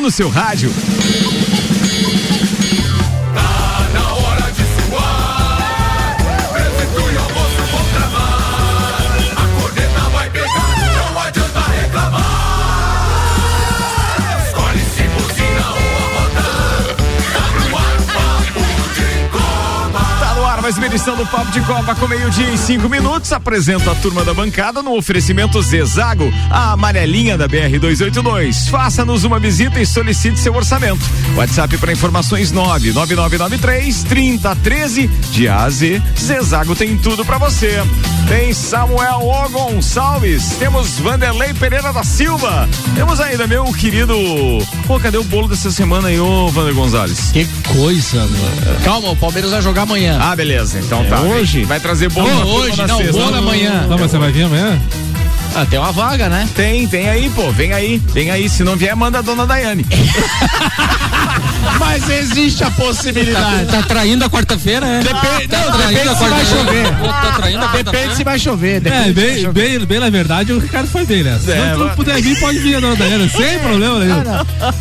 no seu rádio. Edição do Papo de Copa com meio-dia em cinco minutos. Apresento a turma da bancada no oferecimento Zezago, a amarelinha da BR-282. Faça-nos uma visita e solicite seu orçamento. WhatsApp para informações 99993 3013 de A a Z. Zezago tem tudo para você. Tem Samuel O Gonçalves, temos Vanderlei Pereira da Silva, temos ainda meu querido. Pô, cadê o bolo dessa semana aí, ô Vander Gonzalez? Que coisa, mano. Calma, o Palmeiras vai jogar amanhã. Ah, beleza. Então é tá. Hoje? Vai trazer bolo oh, hoje, não, sexta. bolo amanhã. Não, mas você vai vir amanhã? Ah, tem uma vaga, né? Tem, tem aí, pô. Vem aí, vem aí. Se não vier, manda a dona Daiane. Mas existe a possibilidade. Tá, tá traindo a quarta-feira, é? Depende, tá não, depende se vai chover. Tá traindo a depende se vai chover. É, bem, bem, bem, na verdade, o Ricardo foi bem nessa. É, Se não puder vir, pode vir a dona Daiane, sem problema nenhum.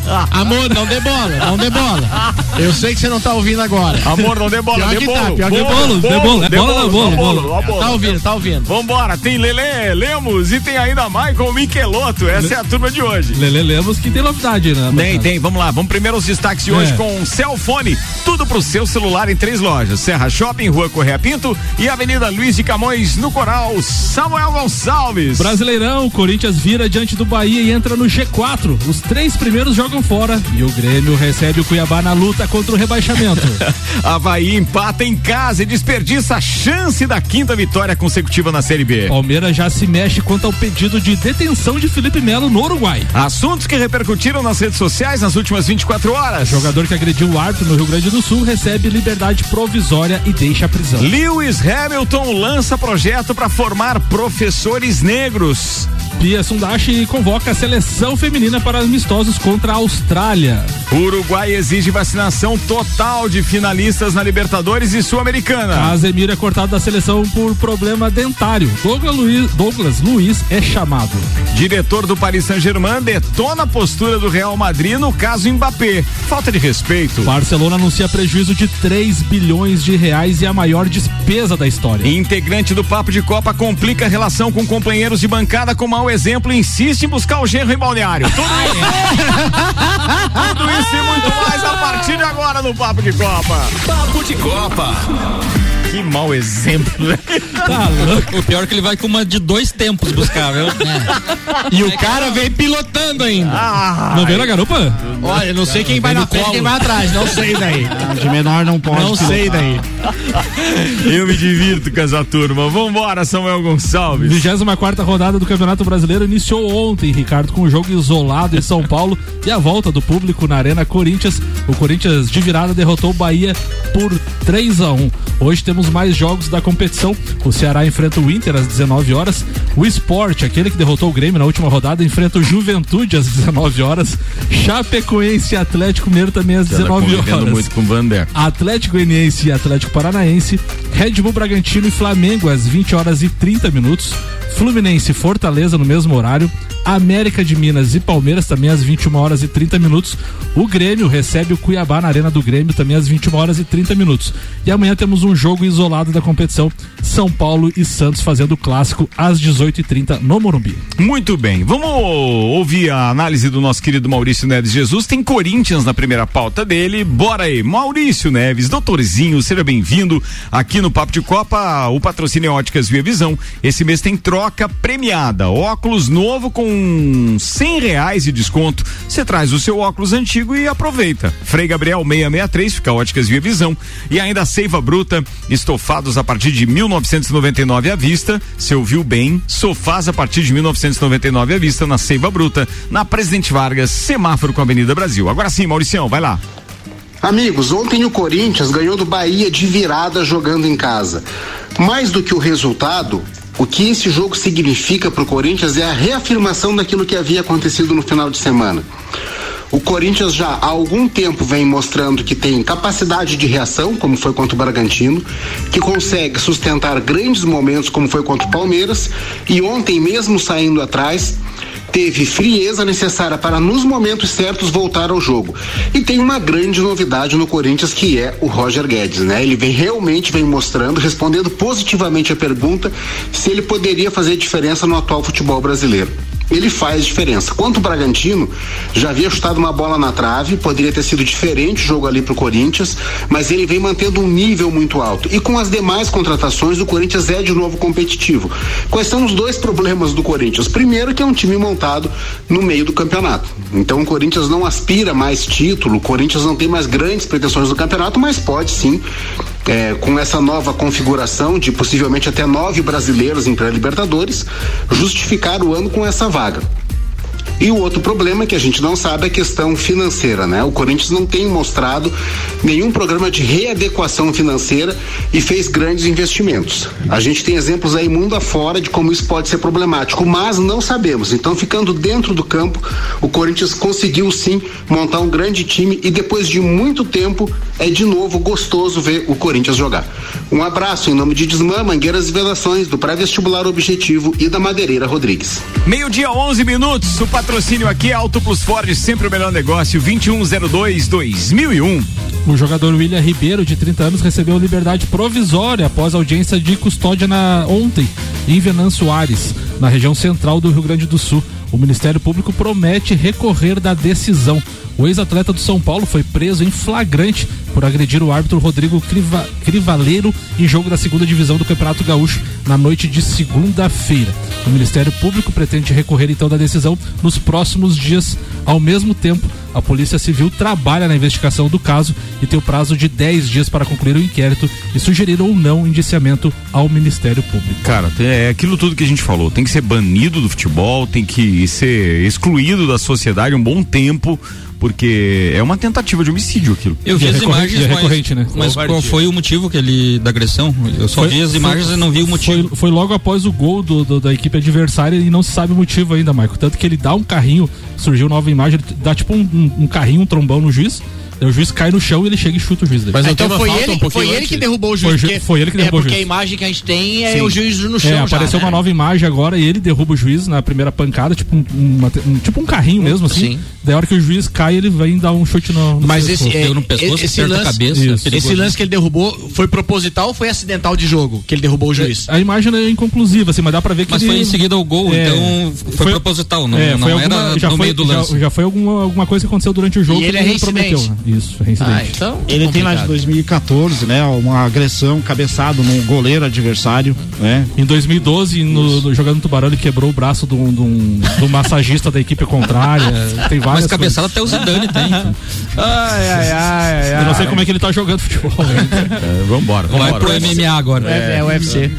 Ah, Amor, não dê bola, não dê bola. Eu sei que você não tá ouvindo agora. Amor, não dê bola, pior dê bolo. Tá, pior bolo, bolo, dê bolo, é bola não, bolo, bolo. Tá ouvindo, tá ouvindo. Vambora, tem Lele Lemos e tem ainda Michael Miqueloto, essa é a turma de hoje. Lele Lemos que tem novidade, né? Tem, tem, vamos lá, vamos primeiro os destaques de hoje é. com Celfone, tudo pro seu celular em três lojas, Serra Shopping, Rua Correia Pinto e Avenida Luiz de Camões, no Coral, Samuel Gonçalves. Brasileirão, Corinthians vira diante do Bahia e entra no G4, os três primeiros jogam fora e o Grêmio recebe o Cuiabá na luta contra o rebaixamento. Havaí empata em casa e desperdiça a chance da quinta vitória consecutiva na Série B. Palmeiras já se mexe quanto ao pedido de detenção de Felipe Melo no Uruguai. Assuntos que repercutiram nas redes sociais nas últimas 24 horas. Jogador que agrediu o árbitro no Rio Grande do Sul recebe liberdade provisória e deixa a prisão. Lewis Hamilton lança projeto para formar professores negros. Pia Sundashi convoca a seleção feminina para amistosos contra a Austrália. Uruguai exige vacinação total de finalistas na Libertadores e Sul-Americana. Casemiro é cortado da seleção por problema dentário. Douglas Luiz, Douglas Luiz é chamado. Diretor do Paris Saint-Germain detona a postura do Real Madrid no caso Mbappé. Falta de respeito. Barcelona anuncia prejuízo de 3 bilhões de reais e a maior despesa da história. Integrante do Papo de Copa complica a relação com companheiros de bancada com mau exemplo e insiste em buscar o genro em balneário. Tudo isso, tudo isso e muito mais a partir de agora no Papo de Copa. Papo de Copa. Que mau exemplo, né? Tá louco. O pior é que ele vai com uma de dois tempos buscar, viu? É. E o cara vem pilotando ainda. Ah, não veio na garupa? Olha, não sei quem vai na frente quem vai atrás. Não sei daí. De menor não pode. Não sei daí. Eu me divirto com essa turma. Vambora, Samuel Gonçalves. 24 rodada do Campeonato Brasileiro iniciou ontem, Ricardo, com um jogo isolado em São Paulo e a volta do público na Arena Corinthians. O Corinthians de virada derrotou o Bahia por 3 a 1 Hoje temos mais jogos da competição. O Ceará enfrenta o Inter às 19 horas. O Sport, aquele que derrotou o Grêmio na última rodada, enfrenta o Juventude às 19 horas. Chapecoense e Atlético Mineiro também às 19 horas. muito com Vander. Atlético Goianiense e Atlético Paranaense. Red Bull Bragantino e Flamengo às 20 horas e 30 minutos. Fluminense e Fortaleza no mesmo horário. América de Minas e Palmeiras também às 21 horas e 30 minutos. O Grêmio recebe o Cuiabá na Arena do Grêmio também às 21 horas e 30 minutos. E amanhã temos um jogo isolado da competição São Paulo e Santos fazendo o clássico às 18h30 no Morumbi. Muito bem, vamos ouvir a análise do nosso querido Maurício Neves Jesus. Tem Corinthians na primeira pauta dele. Bora aí, Maurício Neves, doutorzinho, seja bem-vindo aqui no Papo de Copa. O patrocínio é Óticas Via Visão. Esse mês tem troca premiada. Óculos novo com cem reais de desconto. Você traz o seu óculos antigo e aproveita. Frei Gabriel 663, fica Óticas Via Visão. E ainda Seiva Bruta, estofados a partir de 1999 à vista. Você ouviu bem? Sofás a partir de 1999 à vista na Seiva Bruta, na Presidente Vargas, semáforo com a Avenida Brasil. Agora sim, Mauricião, vai lá. Amigos, ontem o Corinthians ganhou do Bahia de virada jogando em casa. Mais do que o resultado, o que esse jogo significa para o Corinthians é a reafirmação daquilo que havia acontecido no final de semana. O Corinthians já há algum tempo vem mostrando que tem capacidade de reação, como foi contra o Bragantino, que consegue sustentar grandes momentos, como foi contra o Palmeiras, e ontem, mesmo saindo atrás, teve frieza necessária para nos momentos certos voltar ao jogo. E tem uma grande novidade no Corinthians que é o Roger Guedes, né? Ele vem realmente vem mostrando, respondendo positivamente a pergunta se ele poderia fazer diferença no atual futebol brasileiro ele faz diferença. Quanto o Bragantino, já havia chutado uma bola na trave, poderia ter sido diferente o jogo ali pro Corinthians, mas ele vem mantendo um nível muito alto. E com as demais contratações, o Corinthians é de novo competitivo. Quais são os dois problemas do Corinthians? Primeiro, que é um time montado no meio do campeonato. Então o Corinthians não aspira mais título, o Corinthians não tem mais grandes pretensões do campeonato, mas pode sim é, com essa nova configuração de possivelmente até nove brasileiros em pré-libertadores, justificar o ano com essa vaga. E o outro problema que a gente não sabe é a questão financeira, né? O Corinthians não tem mostrado nenhum programa de readequação financeira e fez grandes investimentos. A gente tem exemplos aí mundo afora de como isso pode ser problemático, mas não sabemos. Então, ficando dentro do campo, o Corinthians conseguiu sim montar um grande time e depois de muito tempo é de novo gostoso ver o Corinthians jogar. Um abraço em nome de Desmã, Mangueiras e Vedações, do pré-vestibular Objetivo e da Madeireira Rodrigues. Meio-dia, 11 minutos. O patrocínio aqui é Auto Plus Ford, sempre o melhor negócio, 2102-2001. O jogador William Ribeiro, de 30 anos, recebeu liberdade provisória após audiência de custódia na, ontem em Venâncio Aires, na região central do Rio Grande do Sul. O Ministério Público promete recorrer da decisão. O ex-atleta do São Paulo foi preso em flagrante por agredir o árbitro Rodrigo Criva, Crivaleiro em jogo da segunda divisão do Campeonato Gaúcho na noite de segunda-feira. O Ministério Público pretende recorrer então da decisão nos próximos dias. Ao mesmo tempo, a Polícia Civil trabalha na investigação do caso e tem o prazo de 10 dias para concluir o inquérito e sugerir ou não indiciamento ao Ministério Público. Cara, é aquilo tudo que a gente falou. Tem que ser banido do futebol, tem que ser excluído da sociedade um bom tempo porque é uma tentativa de homicídio aquilo. Eu vi as imagens, mas, né? mas qual foi o motivo que ele da agressão? Eu só foi, vi as imagens foi, e não vi o motivo. Foi, foi logo após o gol do, do, da equipe adversária e não se sabe o motivo ainda, Marco. Tanto que ele dá um carrinho, surgiu nova imagem, ele dá tipo um, um carrinho, um trombão no juiz o juiz cai no chão e ele chega e chuta o juiz dele. Mas então foi ele, um foi ele que derrubou o juiz. Foi, foi ele que derrubou é o juiz. Porque a imagem que a gente tem é Sim. o juiz no chão. É, apareceu já, uma né? nova imagem agora e ele derruba o juiz na primeira pancada, tipo um, uma, um tipo um carrinho mesmo, assim. Sim. Daí a hora que o juiz cai, ele vem dar um chute no, no Mas esse, é, no pescoço, esse lance, cabeça, esse lance que ele derrubou foi proposital ou foi acidental de jogo que ele derrubou o juiz? É, a imagem é inconclusiva, assim, mas dá pra ver que Mas ele... foi em seguida ao gol, é, então foi, foi, proposital, não, é, não alguma, era já no foi, meio do lance. Já, já, foi alguma, alguma coisa que aconteceu durante o jogo e ele que ele é prometeu. Né? Isso, é reincidente. Ah, então, ele tem lá de 2014, né? Uma agressão, cabeçado no goleiro adversário, né? Em 2012, no, no, jogando no Tubarão, ele quebrou o braço do, do, do massagista da equipe contrária. Tem várias Mas cabeçada até o Zidane tem. ai, ai, ai, ai, Eu não sei como é que ele tá jogando futebol. Né? É, vambora, vambora. Vai pro MMA agora. É, é o UFC.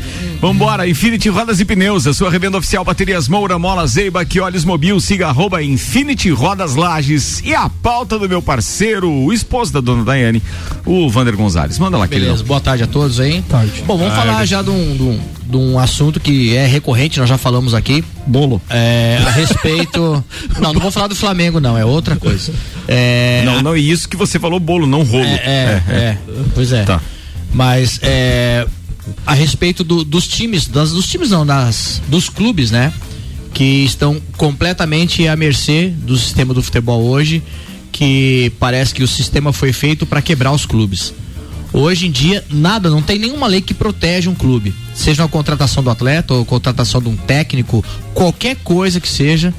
Vambora, Infinity Rodas e Pneus, a sua revenda oficial Baterias Moura, Mola Zeiba, que olhos mobil, siga arroba Infinity Rodas Lages e a pauta do meu parceiro, o esposo da dona Daiane, o Vander Gonzalez. Manda lá, Beleza, querido. boa tarde a todos aí. Tarde. Bom, vamos ah, falar é... já de um, de, um, de um assunto que é recorrente, nós já falamos aqui. Bolo. É, a respeito. não, não vou falar do Flamengo, não, é outra coisa. É, não, não, e isso que você falou bolo, não rolo. É, é, é. é. pois é. Tá. Mas é a respeito do, dos times, das, dos times não, das, dos clubes, né? Que estão completamente à mercê do sistema do futebol hoje, que parece que o sistema foi feito para quebrar os clubes. Hoje em dia, nada, não tem nenhuma lei que protege um clube. Seja a contratação do atleta ou contratação de um técnico, qualquer coisa que seja,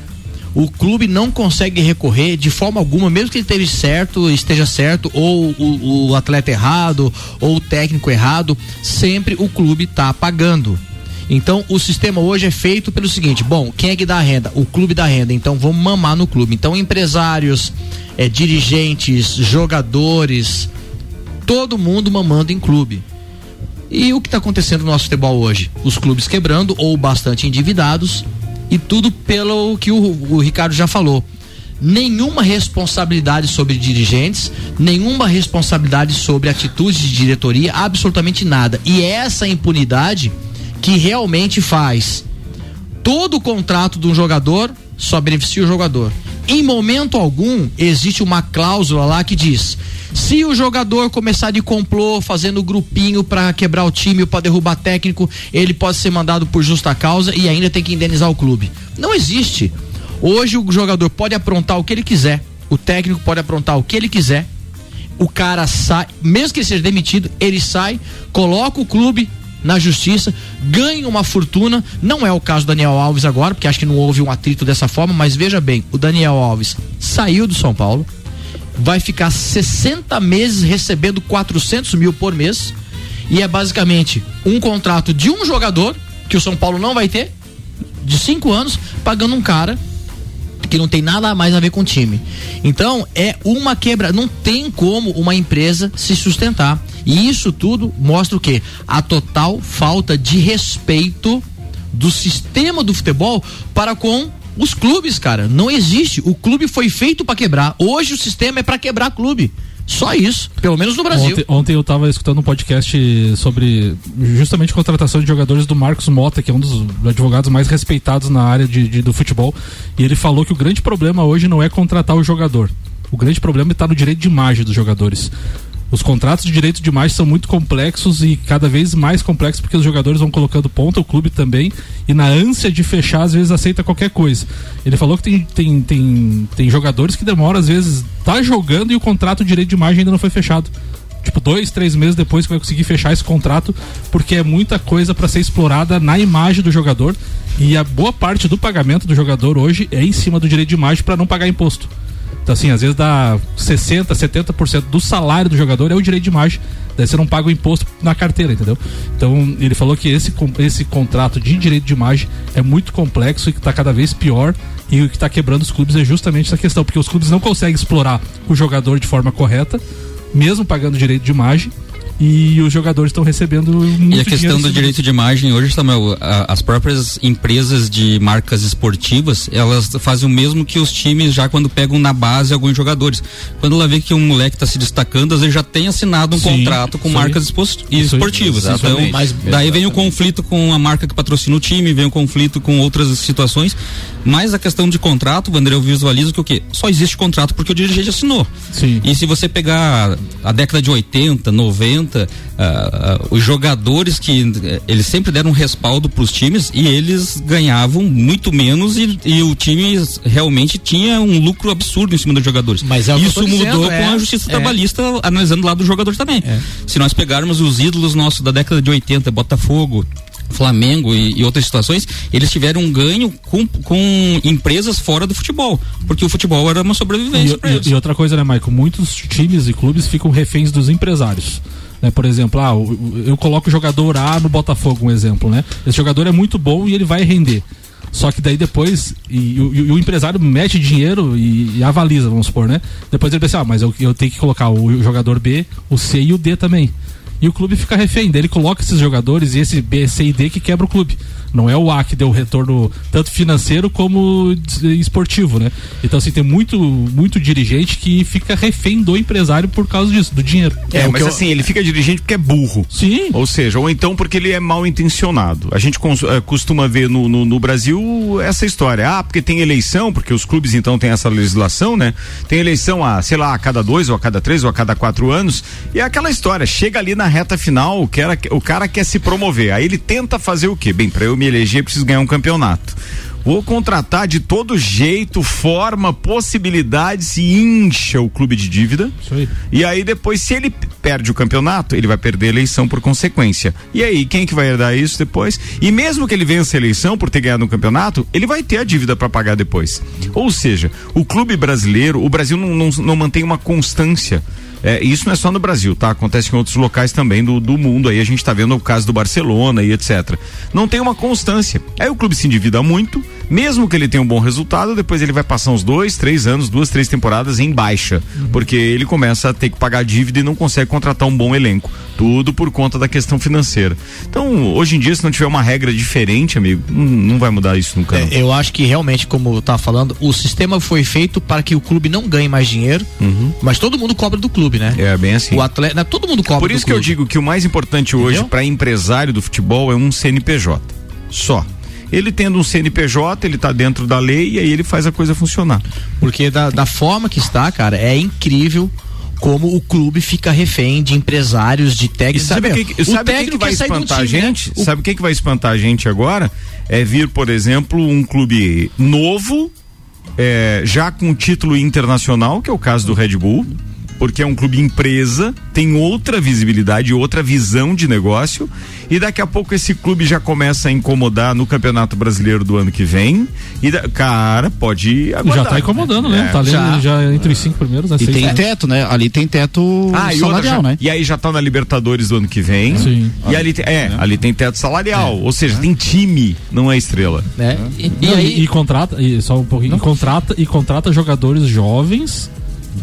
o clube não consegue recorrer de forma alguma, mesmo que ele esteja certo, esteja certo, ou o, o atleta errado, ou o técnico errado, sempre o clube está pagando. Então o sistema hoje é feito pelo seguinte: bom, quem é que dá a renda? O clube dá renda, então vamos mamar no clube. Então empresários, é, dirigentes, jogadores, todo mundo mamando em clube. E o que está acontecendo no nosso futebol hoje? Os clubes quebrando ou bastante endividados e tudo pelo que o, o Ricardo já falou nenhuma responsabilidade sobre dirigentes, nenhuma responsabilidade sobre atitudes de diretoria, absolutamente nada. E é essa impunidade que realmente faz todo o contrato de um jogador só beneficia o jogador. Em momento algum existe uma cláusula lá que diz: se o jogador começar de complô, fazendo grupinho para quebrar o time ou para derrubar técnico, ele pode ser mandado por justa causa e ainda tem que indenizar o clube. Não existe. Hoje o jogador pode aprontar o que ele quiser, o técnico pode aprontar o que ele quiser. O cara sai, mesmo que ele seja demitido, ele sai, coloca o clube na justiça, ganha uma fortuna. Não é o caso do Daniel Alves agora, porque acho que não houve um atrito dessa forma, mas veja bem, o Daniel Alves saiu do São Paulo, vai ficar 60 meses recebendo 400 mil por mês, e é basicamente um contrato de um jogador, que o São Paulo não vai ter, de cinco anos, pagando um cara que não tem nada mais a ver com o time. Então, é uma quebra, não tem como uma empresa se sustentar. E isso tudo mostra o quê? A total falta de respeito do sistema do futebol para com os clubes, cara. Não existe. O clube foi feito para quebrar. Hoje o sistema é para quebrar clube. Só isso, pelo menos no Brasil. Ontem, ontem eu estava escutando um podcast sobre justamente contratação de jogadores do Marcos Mota, que é um dos advogados mais respeitados na área de, de do futebol. E ele falou que o grande problema hoje não é contratar o jogador. O grande problema está no direito de imagem dos jogadores. Os contratos de direito de imagem são muito complexos e cada vez mais complexos porque os jogadores vão colocando ponta, o clube também, e na ânsia de fechar, às vezes aceita qualquer coisa. Ele falou que tem, tem, tem, tem jogadores que demoram, às vezes, tá jogando e o contrato de direito de imagem ainda não foi fechado. Tipo, dois, três meses depois que vai conseguir fechar esse contrato, porque é muita coisa para ser explorada na imagem do jogador. E a boa parte do pagamento do jogador hoje é em cima do direito de imagem para não pagar imposto. Então, assim, às vezes dá 60%, 70% do salário do jogador é o direito de imagem. Daí você não paga o imposto na carteira, entendeu? Então, ele falou que esse, esse contrato de direito de imagem é muito complexo e que está cada vez pior. E o que está quebrando os clubes é justamente essa questão, porque os clubes não conseguem explorar o jogador de forma correta, mesmo pagando direito de imagem e os jogadores estão recebendo muito E a questão do direito de imagem hoje, Samuel, as próprias empresas de marcas esportivas, elas fazem o mesmo que os times já quando pegam na base alguns jogadores. Quando ela vê que um moleque está se destacando, às vezes já tem assinado um sim, contrato com marcas esportivas. Então, mas daí vem o conflito com a marca que patrocina o time, vem o conflito com outras situações. Mas a questão de contrato, o André, eu visualizo que o quê? Só existe contrato porque o dirigente assinou. Sim. E se você pegar a década de 80, 90, uh, uh, os jogadores que uh, eles sempre deram um respaldo para os times e eles ganhavam muito menos e, e, o time realmente tinha um lucro absurdo em cima dos jogadores. Mas é Isso mudou dizendo, com é, a justiça é. trabalhista analisando lá dos jogadores também. É. Se nós pegarmos os ídolos nossos da década de 80, Botafogo, Flamengo e, e, outras situações, eles tiveram um ganho com, com empresas fora do futebol, porque o futebol era uma sobrevivência. E, e, e outra coisa, né, Maicon? Muitos times e clubes ficam reféns dos empresários. Né? Por exemplo, ah, eu coloco o jogador A no Botafogo, um exemplo, né? Esse jogador é muito bom e ele vai render. Só que daí depois, e, e, e o empresário mete dinheiro e, e, avaliza, vamos supor, né? Depois ele pensa, ah, mas eu, eu tenho que colocar o jogador B, o C e o D também e o clube fica refém dele, coloca esses jogadores e esse B, C e D que quebra o clube. Não é o A que deu retorno tanto financeiro como esportivo, né? Então, assim, tem muito, muito dirigente que fica refém do empresário por causa disso, do dinheiro. É, é mas eu... assim, ele fica dirigente porque é burro. Sim. Ou seja, ou então porque ele é mal intencionado. A gente eh, costuma ver no, no, no, Brasil essa história. Ah, porque tem eleição, porque os clubes então têm essa legislação, né? Tem eleição a, sei lá, a cada dois, ou a cada três, ou a cada quatro anos. E é aquela história, chega ali na reta final, o cara, o cara quer se promover. Aí ele tenta fazer o quê? Bem, pra eu me me eleger, preciso ganhar um campeonato. Vou contratar de todo jeito, forma, possibilidades e incha o clube de dívida. Aí. E aí depois, se ele perde o campeonato, ele vai perder a eleição por consequência. E aí, quem que vai herdar isso depois? E mesmo que ele vença a eleição por ter ganhado um campeonato, ele vai ter a dívida para pagar depois. Ou seja, o clube brasileiro, o Brasil não, não, não mantém uma constância é, isso não é só no Brasil, tá? Acontece em outros locais também do, do mundo. Aí a gente está vendo o caso do Barcelona e etc. Não tem uma constância. Aí o clube se endivida muito, mesmo que ele tenha um bom resultado, depois ele vai passar uns dois, três anos, duas, três temporadas em baixa, uhum. porque ele começa a ter que pagar dívida e não consegue contratar um bom elenco. Tudo por conta da questão financeira. Então, hoje em dia, se não tiver uma regra diferente, amigo, não, vai mudar isso nunca. É, eu acho que realmente, como eu tava falando, o sistema foi feito para que o clube não ganhe mais dinheiro, uhum. mas todo mundo cobra do clube, né? É bem assim. O atleta, todo mundo cobra. Por isso que eu digo que o mais importante hoje para empresário do futebol é um CNPJ. Só ele tendo um CNPJ, ele tá dentro da lei e aí ele faz a coisa funcionar. Porque da, da forma que está, cara, é incrível como o clube fica refém de empresários, de técnicos. E sabe o que, sabe que, que vai espantar a gente? Né? Sabe o que, que vai espantar a gente agora? É vir, por exemplo, um clube novo é, já com título internacional, que é o caso do Red Bull, porque é um clube empresa, tem outra visibilidade, outra visão de negócio, e daqui a pouco esse clube já começa a incomodar no Campeonato Brasileiro do ano que vem. E da, cara, pode aguardar. Já tá incomodando, né? É, tá ali já, já entre os cinco primeiros, né? E tem teto, né? Ali tem teto ah, salarial, né? E aí já tá na Libertadores do ano que vem. Sim. E ali tem, é, é, ali tem teto salarial, é. ou seja, tem time, não é estrela. É. E, e, aí... e, contrata, e só um pouquinho, e contrata, e contrata jogadores jovens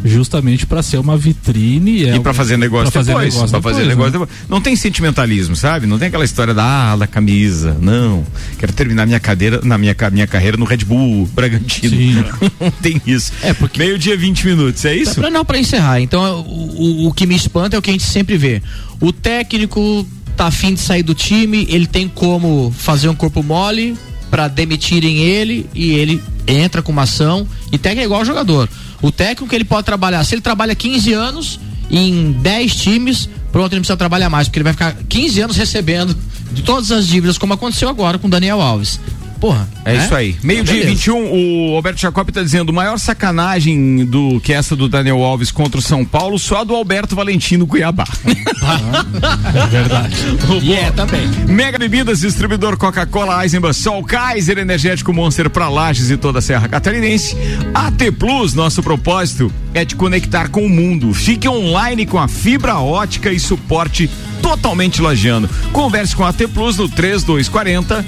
justamente para ser uma vitrine é e para fazer negócio pra fazer depois, negócio, fazer depois, negócio né? depois. não tem sentimentalismo sabe? Não tem aquela história da, ah, da camisa. Não. Quero terminar minha cadeira na minha minha carreira no Red Bull Bragantino. Não tem isso. É porque meio dia 20 minutos é isso? Pra, não para encerrar. Então o, o, o que me espanta é o que a gente sempre vê. O técnico tá afim de sair do time ele tem como fazer um corpo mole para demitirem ele e ele entra com uma ação e técnico é igual jogador o técnico ele pode trabalhar, se ele trabalha 15 anos em 10 times, pronto, ele não precisa trabalhar mais, porque ele vai ficar 15 anos recebendo de todas as dívidas, como aconteceu agora com Daniel Alves. Porra. É, é? isso aí. Meio-dia 21, o Alberto Jacob está dizendo: maior sacanagem do que essa do Daniel Alves contra o São Paulo, só a do Alberto Valentino Cuiabá. é verdade. E é também. Mega Bebidas, distribuidor Coca-Cola, Eisenbahn, Sol, Kaiser, Energético Monster para Lages e toda a Serra Catarinense. AT Plus, nosso propósito é te conectar com o mundo. Fique online com a fibra ótica e suporte totalmente lajeando. Converse com a T Plus no 3240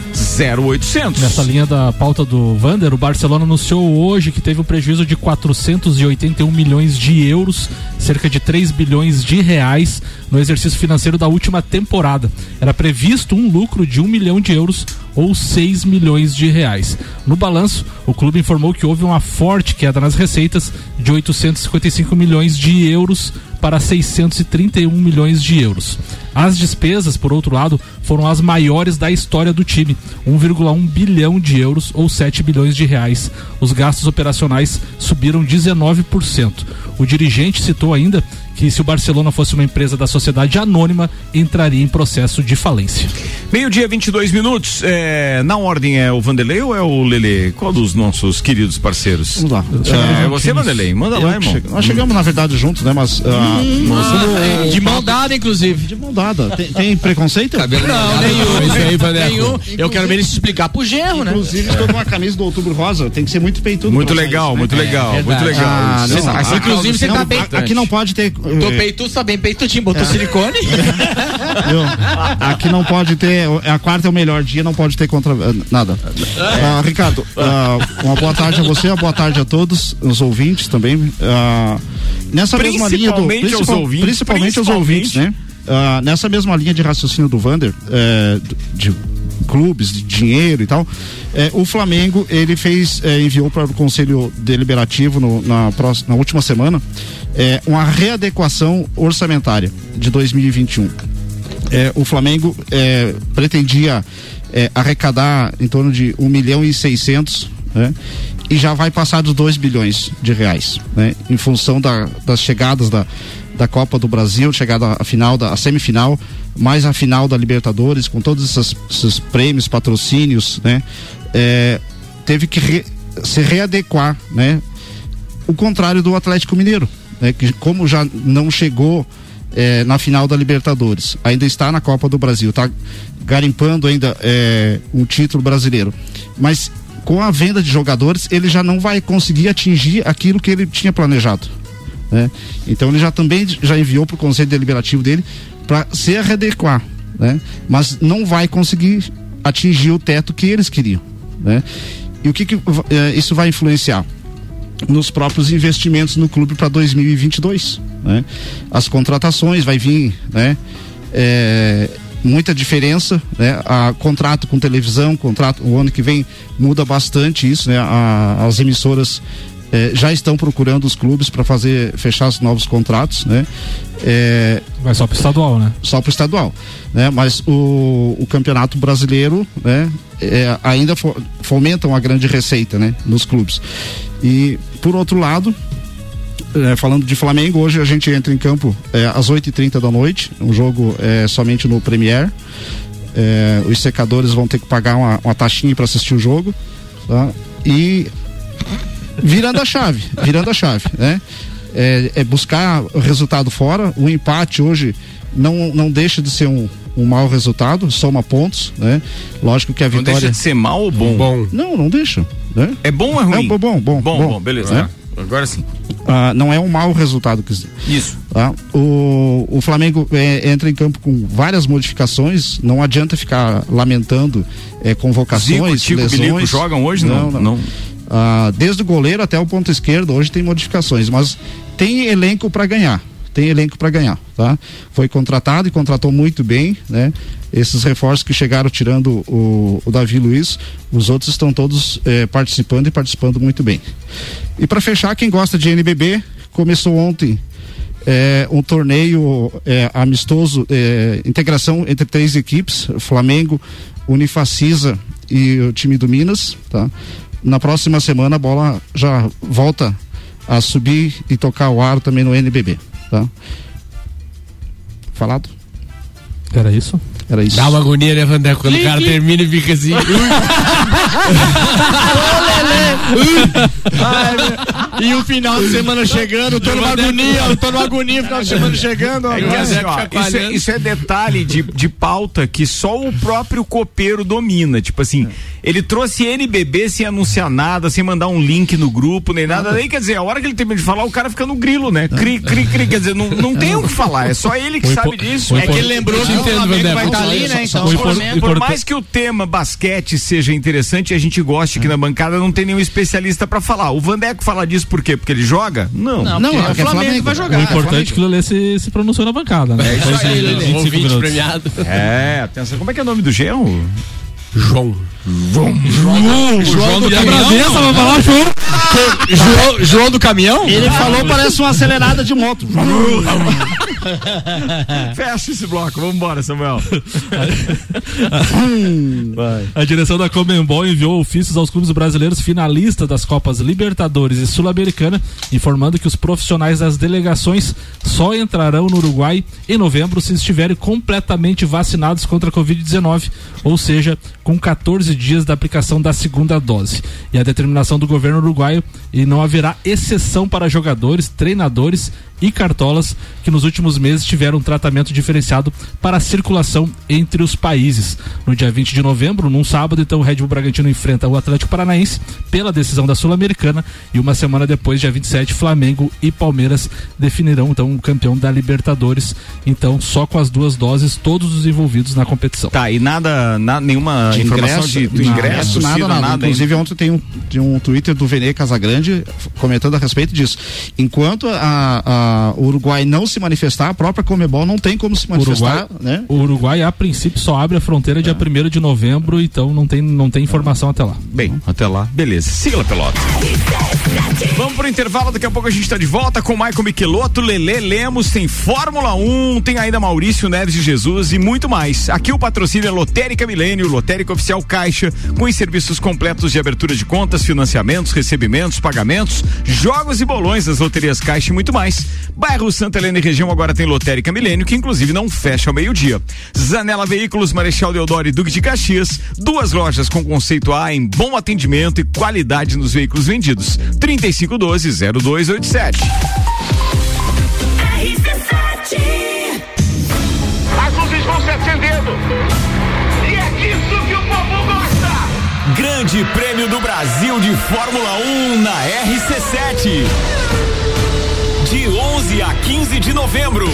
0800. Nessa linha da pauta do Vander, o Barcelona anunciou hoje que teve um prejuízo de 481 milhões de euros, cerca de 3 bilhões de reais no exercício financeiro da última temporada. Era previsto um lucro de 1 milhão de euros ou 6 milhões de reais. No balanço, o clube informou que houve uma forte queda nas receitas de 855 milhões de euros para 631 milhões de euros. As despesas, por outro lado, foram as maiores da história do time, 1,1 bilhão de euros ou 7 bilhões de reais. Os gastos operacionais subiram 19%. O dirigente citou ainda que se o Barcelona fosse uma empresa da sociedade anônima, entraria em processo de falência. Meio-dia, 22 minutos. É, na ordem é o Vanderlei ou é o Lele? Qual dos nossos queridos parceiros? Vamos lá. É, é você, Vanderlei? Manda lá, irmão. Nós chegamos, na verdade, juntos, né? Mas. Uh, hum, ah, de mão dada, inclusive. De mão dada. Tem, tem preconceito? Cabelo não, nenhum. nenhum. Eu quero ver ele se explicar pro genro, né? Inclusive, estou com uma camisa do Outubro Rosa. Tem que ser muito peitudo. Muito legal, isso, muito, né? legal muito legal, ah, muito legal. inclusive, você tá bem. Aqui não pode ter Tô peitudo, tá bem peitudinho, botou é. silicone. Aqui não pode ter, a quarta é o melhor dia, não pode ter contra eh, nada. Uh, Ricardo, uh, uma boa tarde a você, uma boa tarde a todos, os ouvintes também. Uh, nessa mesma linha do principal, os ouvintes, principalmente, os ouvintes, né? nessa mesma linha de raciocínio do Vander, eh, de clubes, de dinheiro e tal. É, o Flamengo ele fez é, enviou para o Conselho Deliberativo no, na, próxima, na última semana é, uma readequação orçamentária de 2021. É, o Flamengo é, pretendia é, arrecadar em torno de 1 milhão e 600 né? e já vai passar dos 2 bilhões de reais, né? Em função da, das chegadas da, da Copa do Brasil, chegada à final, da, semifinal, mais a final da Libertadores, com todos esses, esses prêmios, patrocínios, né? É, teve que re, se readequar, né? O contrário do Atlético Mineiro, né? Que como já não chegou é, na final da Libertadores, ainda está na Copa do Brasil, está garimpando ainda é, um título brasileiro, mas com a venda de jogadores ele já não vai conseguir atingir aquilo que ele tinha planejado. Né? Então ele já também já enviou para o Conselho Deliberativo dele para se readequar, né? mas não vai conseguir atingir o teto que eles queriam. Né? E o que, que eh, isso vai influenciar? Nos próprios investimentos no clube para 2022. Né? As contratações vai vir, né? É, muita diferença, né? A contrato com televisão, contrato o ano que vem muda bastante isso, né? A, as emissoras é, já estão procurando os clubes para fazer fechar os novos contratos, né? É, Vai só para o estadual, né? Só para o estadual, né? Mas o, o campeonato brasileiro, né? É, ainda fo, fomenta uma grande receita, né? Nos clubes. E por outro lado, é, falando de Flamengo, hoje a gente entra em campo é, às 8h30 da noite, um jogo é, somente no Premier. É, os secadores vão ter que pagar uma, uma taxinha para assistir o jogo. Tá? E virando a chave, virando a chave, né? É, é buscar o resultado fora. O empate hoje não, não deixa de ser um, um mau resultado, soma pontos, né? Lógico que a vitória. Não deixa de ser mal ou bom? bom. Não, não deixa. Né? É bom ou é ruim? É bom, bom, bom. Bom, bom, bom beleza. Né? Agora sim. Ah, não é um mau resultado. Que... Isso. Tá? O, o Flamengo é, entra em campo com várias modificações. Não adianta ficar lamentando é, convocações, Zico, lesões. Bilico jogam hoje? Não, não. não. Ah, desde o goleiro até o ponto esquerdo, hoje tem modificações, mas tem elenco para ganhar tem elenco para ganhar, tá? Foi contratado e contratou muito bem, né? Esses reforços que chegaram tirando o, o Davi Luiz, os outros estão todos eh, participando e participando muito bem. E para fechar, quem gosta de NBB, começou ontem eh, um torneio eh, amistoso, integração entre três equipes, Flamengo, Unifacisa e o time do Minas, tá? Na próxima semana a bola já volta a subir e tocar o ar também no NBB. Tá? Falado? Era isso? Era isso. Dá uma agonia, né, Vandeco? Quando o cara termina e fica assim. Ai, e o final de semana chegando, tô numa agonia, tô numa agonia, final de semana chegando. É assim, ó, isso, é, isso, é, detalhe de, de pauta que só o próprio copeiro domina. Tipo assim, ele trouxe NBB sem anunciar nada, sem mandar um link no grupo, nem nada. Daí, quer dizer, a hora que ele termina de falar, o cara fica no grilo, né? Cri, cri, cri. Quer dizer, não, não tem o que falar, é só ele que sabe disso. É que ele lembrou que o Flamengo vai estar ali, né? Então, por, por mais que o tema basquete seja interessante e a gente goste aqui na bancada, não tem nenhum especialista para falar. O Vandeco fala disso por quê? Porque ele joga? Não. Não, não é o Flamengo, Flamengo vai jogar. O importante é que o Lelê se, se pronunciou na bancada, né? É isso aí, Lelê. premiado. É, atenção. Como é que é o nome do genro? João. João. João, João do, do caminhão. vai falar João. João. João do caminhão? Ele falou parece uma acelerada de moto. Fecha esse bloco, vamos embora, Samuel. a direção da Comembol enviou ofícios aos clubes brasileiros finalistas das Copas Libertadores e Sul-Americana, informando que os profissionais das delegações só entrarão no Uruguai em novembro se estiverem completamente vacinados contra a Covid-19, ou seja, com 14 dias da aplicação da segunda dose. E a determinação do governo uruguaio e não haverá exceção para jogadores, treinadores e cartolas que nos últimos meses tiveram um tratamento diferenciado para a circulação entre os países. No dia 20 de novembro, num sábado, então o Red Bull Bragantino enfrenta o Atlético Paranaense pela decisão da Sul-Americana e uma semana depois, dia 27, Flamengo e Palmeiras definirão então o campeão da Libertadores. Então, só com as duas doses, todos os envolvidos na competição. Tá, e nada, na, nenhuma de informação ingresso, de, do ingresso, nada, nada, nada, nada. Inclusive, ontem tem um, tem um Twitter do Vene Casagrande comentando a respeito disso. Enquanto a, a o Uruguai não se manifestar, a própria Comebol não tem como se manifestar, Uruguai, né? O Uruguai, a princípio, só abre a fronteira dia 1 de novembro, então não tem, não tem informação até lá. Bem, até lá, beleza. Siga a pelota. Vamos pro intervalo, daqui a pouco a gente está de volta com Michael Michelotto, Lele Lemos, tem Fórmula 1, tem ainda Maurício Neves de Jesus e muito mais. Aqui o patrocínio é Lotérica Milênio, Lotérica Oficial Caixa, com os serviços completos de abertura de contas, financiamentos, recebimentos, pagamentos, jogos e bolões das loterias Caixa e muito mais. Bairro Santa Helena e região agora tem Lotérica Milênio, que inclusive não fecha ao meio-dia. Zanela Veículos, Marechal Deodoro e Duque de Caxias, duas lojas com conceito A em bom atendimento e qualidade nos veículos vendidos. 3512-0287. As luzes vão se acendendo. E é disso que o povo gosta. Grande Prêmio do Brasil de Fórmula 1 na RC7 de 11 a 15 de novembro.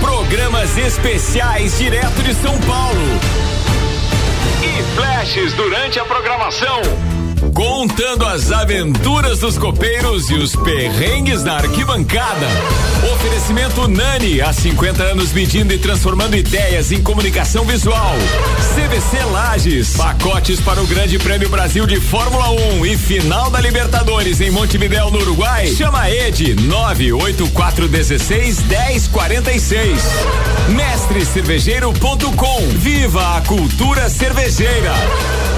Programas especiais direto de São Paulo. E flashes durante a programação. Contando as aventuras dos copeiros e os perrengues na arquibancada. Oferecimento Nani, há 50 anos medindo e transformando ideias em comunicação visual. CVC Lages, pacotes para o Grande Prêmio Brasil de Fórmula 1 e final da Libertadores em Montevidéu, no Uruguai. Chama Ed 98416 1046. Mestrecervejeiro.com. Viva a cultura cervejeira.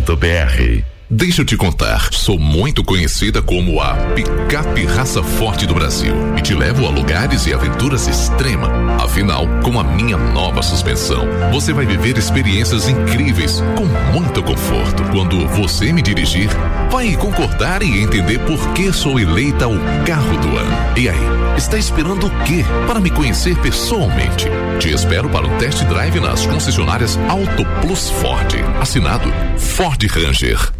www.radiocidade.com.br Deixa eu te contar, sou muito conhecida como a picape raça forte do Brasil e te levo a lugares e aventuras extrema. Afinal, com a minha nova suspensão, você vai viver experiências incríveis com muito conforto. Quando você me dirigir, vai concordar e entender por que sou eleita o carro do ano. E aí, está esperando o quê para me conhecer pessoalmente? Te espero para um test drive nas concessionárias Auto Plus Ford. Assinado Ford Ranger.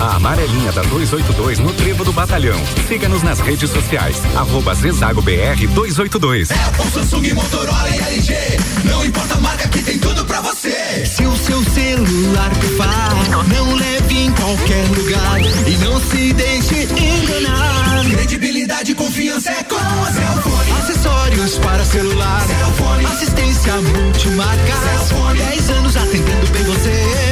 A amarelinha da 282 no Trevo do Batalhão. Siga-nos nas redes sociais. Arroba Zezago BR 282. É o Samsung, Motorola e LG. Não importa a marca que tem tudo pra você. Se o seu celular pifar, não leve em qualquer lugar e não se deixe enganar. Credibilidade e confiança é com a Cellfone. Acessórios para celular. Cellfone. Assistência multimarca. Cellfone. 10 anos atendendo bem você.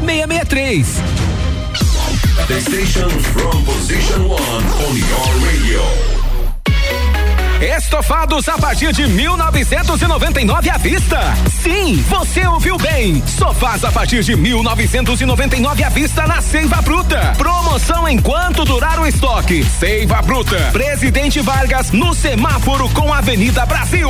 663. The station from position one on your radio. Estofados a partir de 1999 à vista. Sim, você ouviu bem. Sofás a partir de 1999 à vista na Seiva Bruta. Promoção enquanto durar o estoque. Seiva Bruta. Presidente Vargas no semáforo com Avenida Brasil.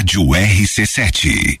Rádio RC7.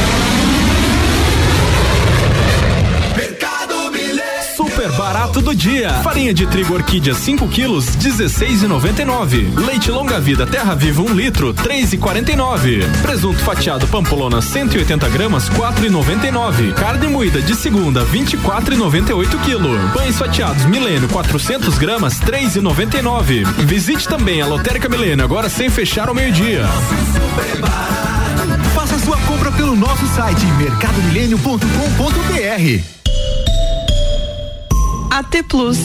Super barato do dia. Farinha de trigo orquídea 5 quilos, 16,99. Leite longa vida Terra Viva 1 um litro, 3,49. Presunto fatiado Pampolona 180 gramas, 4,99. Carne moída de segunda, 24,98 quilo. Pães fatiados Milênio 400 gramas, 3,99. Visite também a Lotérica Milênio agora sem fechar ao meio-dia. Faça sua compra pelo nosso site mercadomilênio.com.br. AT Plus.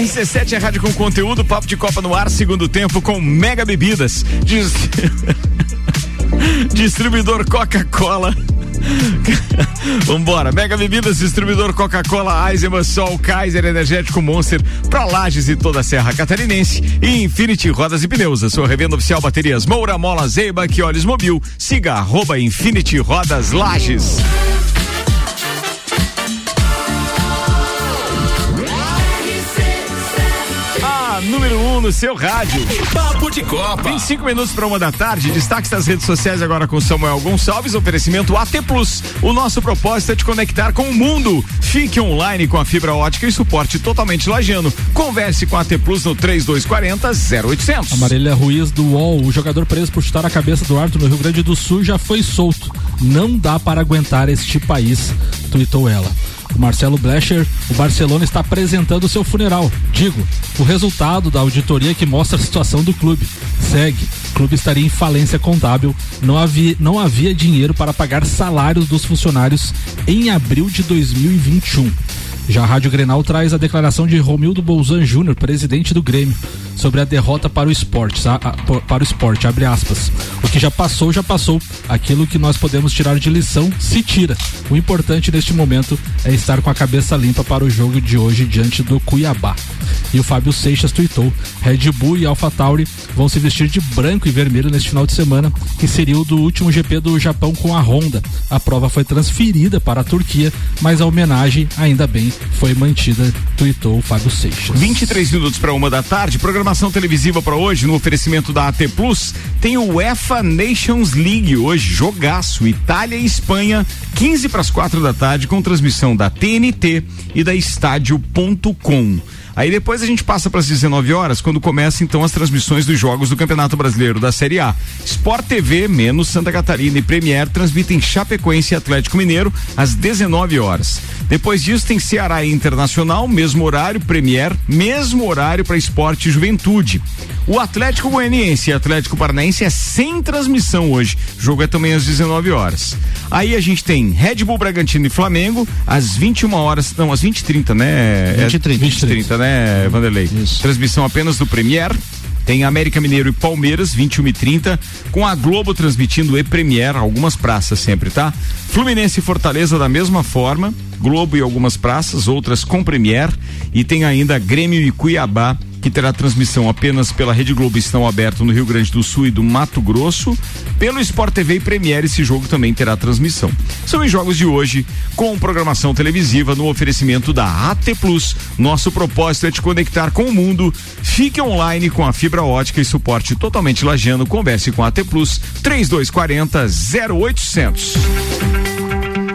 RC7 é rádio com conteúdo, papo de Copa no ar, segundo tempo com Mega Bebidas. Dis... Distribuidor Coca-Cola. Vambora, Mega Bebidas, distribuidor Coca-Cola, Eisenbahn, Sol, Kaiser, Energético Monster, pra Lages e toda a Serra Catarinense e Infinity Rodas e Pneus, a sua revenda oficial baterias Moura, Mola, Zeiba, olhos mobil, siga arroba Infinity Rodas Lages. Número 1 um no seu rádio. Papo de Copa. 25 minutos para uma da tarde. Destaques das redes sociais agora com Samuel Gonçalves. Oferecimento AT Plus. O nosso propósito é te conectar com o mundo. Fique online com a fibra ótica e suporte totalmente lajano. Converse com a AT Plus no 3240 0800. Amarelia Ruiz do UOL. O jogador preso por chutar a cabeça do árbitro no Rio Grande do Sul já foi solto. Não dá para aguentar este país, tuitou ela. O Marcelo Blecher, o Barcelona está apresentando seu funeral. Digo, o resultado da auditoria que mostra a situação do clube. Segue. O clube estaria em falência contábil. Não havia, não havia dinheiro para pagar salários dos funcionários em abril de 2021. Já a Rádio Grenal traz a declaração de Romildo Bolzan Júnior, presidente do Grêmio, sobre a derrota para o esporte, a, a, para o esporte, abre aspas. O que já passou, já passou. Aquilo que nós podemos tirar de lição, se tira. O importante neste momento é estar com a cabeça limpa para o jogo de hoje diante do Cuiabá. E o Fábio Seixas tweetou: Red Bull e AlphaTauri vão se vestir de branco e vermelho neste final de semana, que seria o do último GP do Japão com a Honda. A prova foi transferida para a Turquia, mas a homenagem, ainda bem, foi mantida, tweetou o Fábio Seixas. 23 minutos para uma da tarde, programação televisiva para hoje, no oferecimento da AT Plus, tem o UEFA Nations League hoje, jogaço, Itália e Espanha, 15 para as 4 da tarde, com transmissão da TNT e da Estádio.com. Aí depois a gente passa para as 19 horas, quando começa então as transmissões dos jogos do Campeonato Brasileiro da Série A. Sport TV, menos Santa Catarina e Premier transmitem Chapecoense e Atlético Mineiro às 19 horas. Depois disso tem Ceará Internacional, mesmo horário, Premier, mesmo horário para Esporte e Juventude. O Atlético Goianiense e Atlético Paranaense é sem transmissão hoje. O jogo é também às 19 horas. Aí a gente tem Red Bull Bragantino e Flamengo às 21 horas, não, às 20 e 30, né? 20 e 30. 20 e 30, né, Vanderlei? Isso. Transmissão apenas do Premier. Tem América Mineiro e Palmeiras, 21 e 30 com a Globo transmitindo e Premier, algumas praças sempre, tá? Fluminense e Fortaleza da mesma forma, Globo e algumas praças, outras com Premier, e tem ainda Grêmio e Cuiabá que terá transmissão apenas pela Rede Globo estão aberto no Rio Grande do Sul e do Mato Grosso. Pelo Sport TV e Premiere, esse jogo também terá transmissão. São os jogos de hoje, com programação televisiva no oferecimento da AT Plus. Nosso propósito é te conectar com o mundo. Fique online com a fibra ótica e suporte totalmente lajeando. Converse com a AT Plus 3240 0800.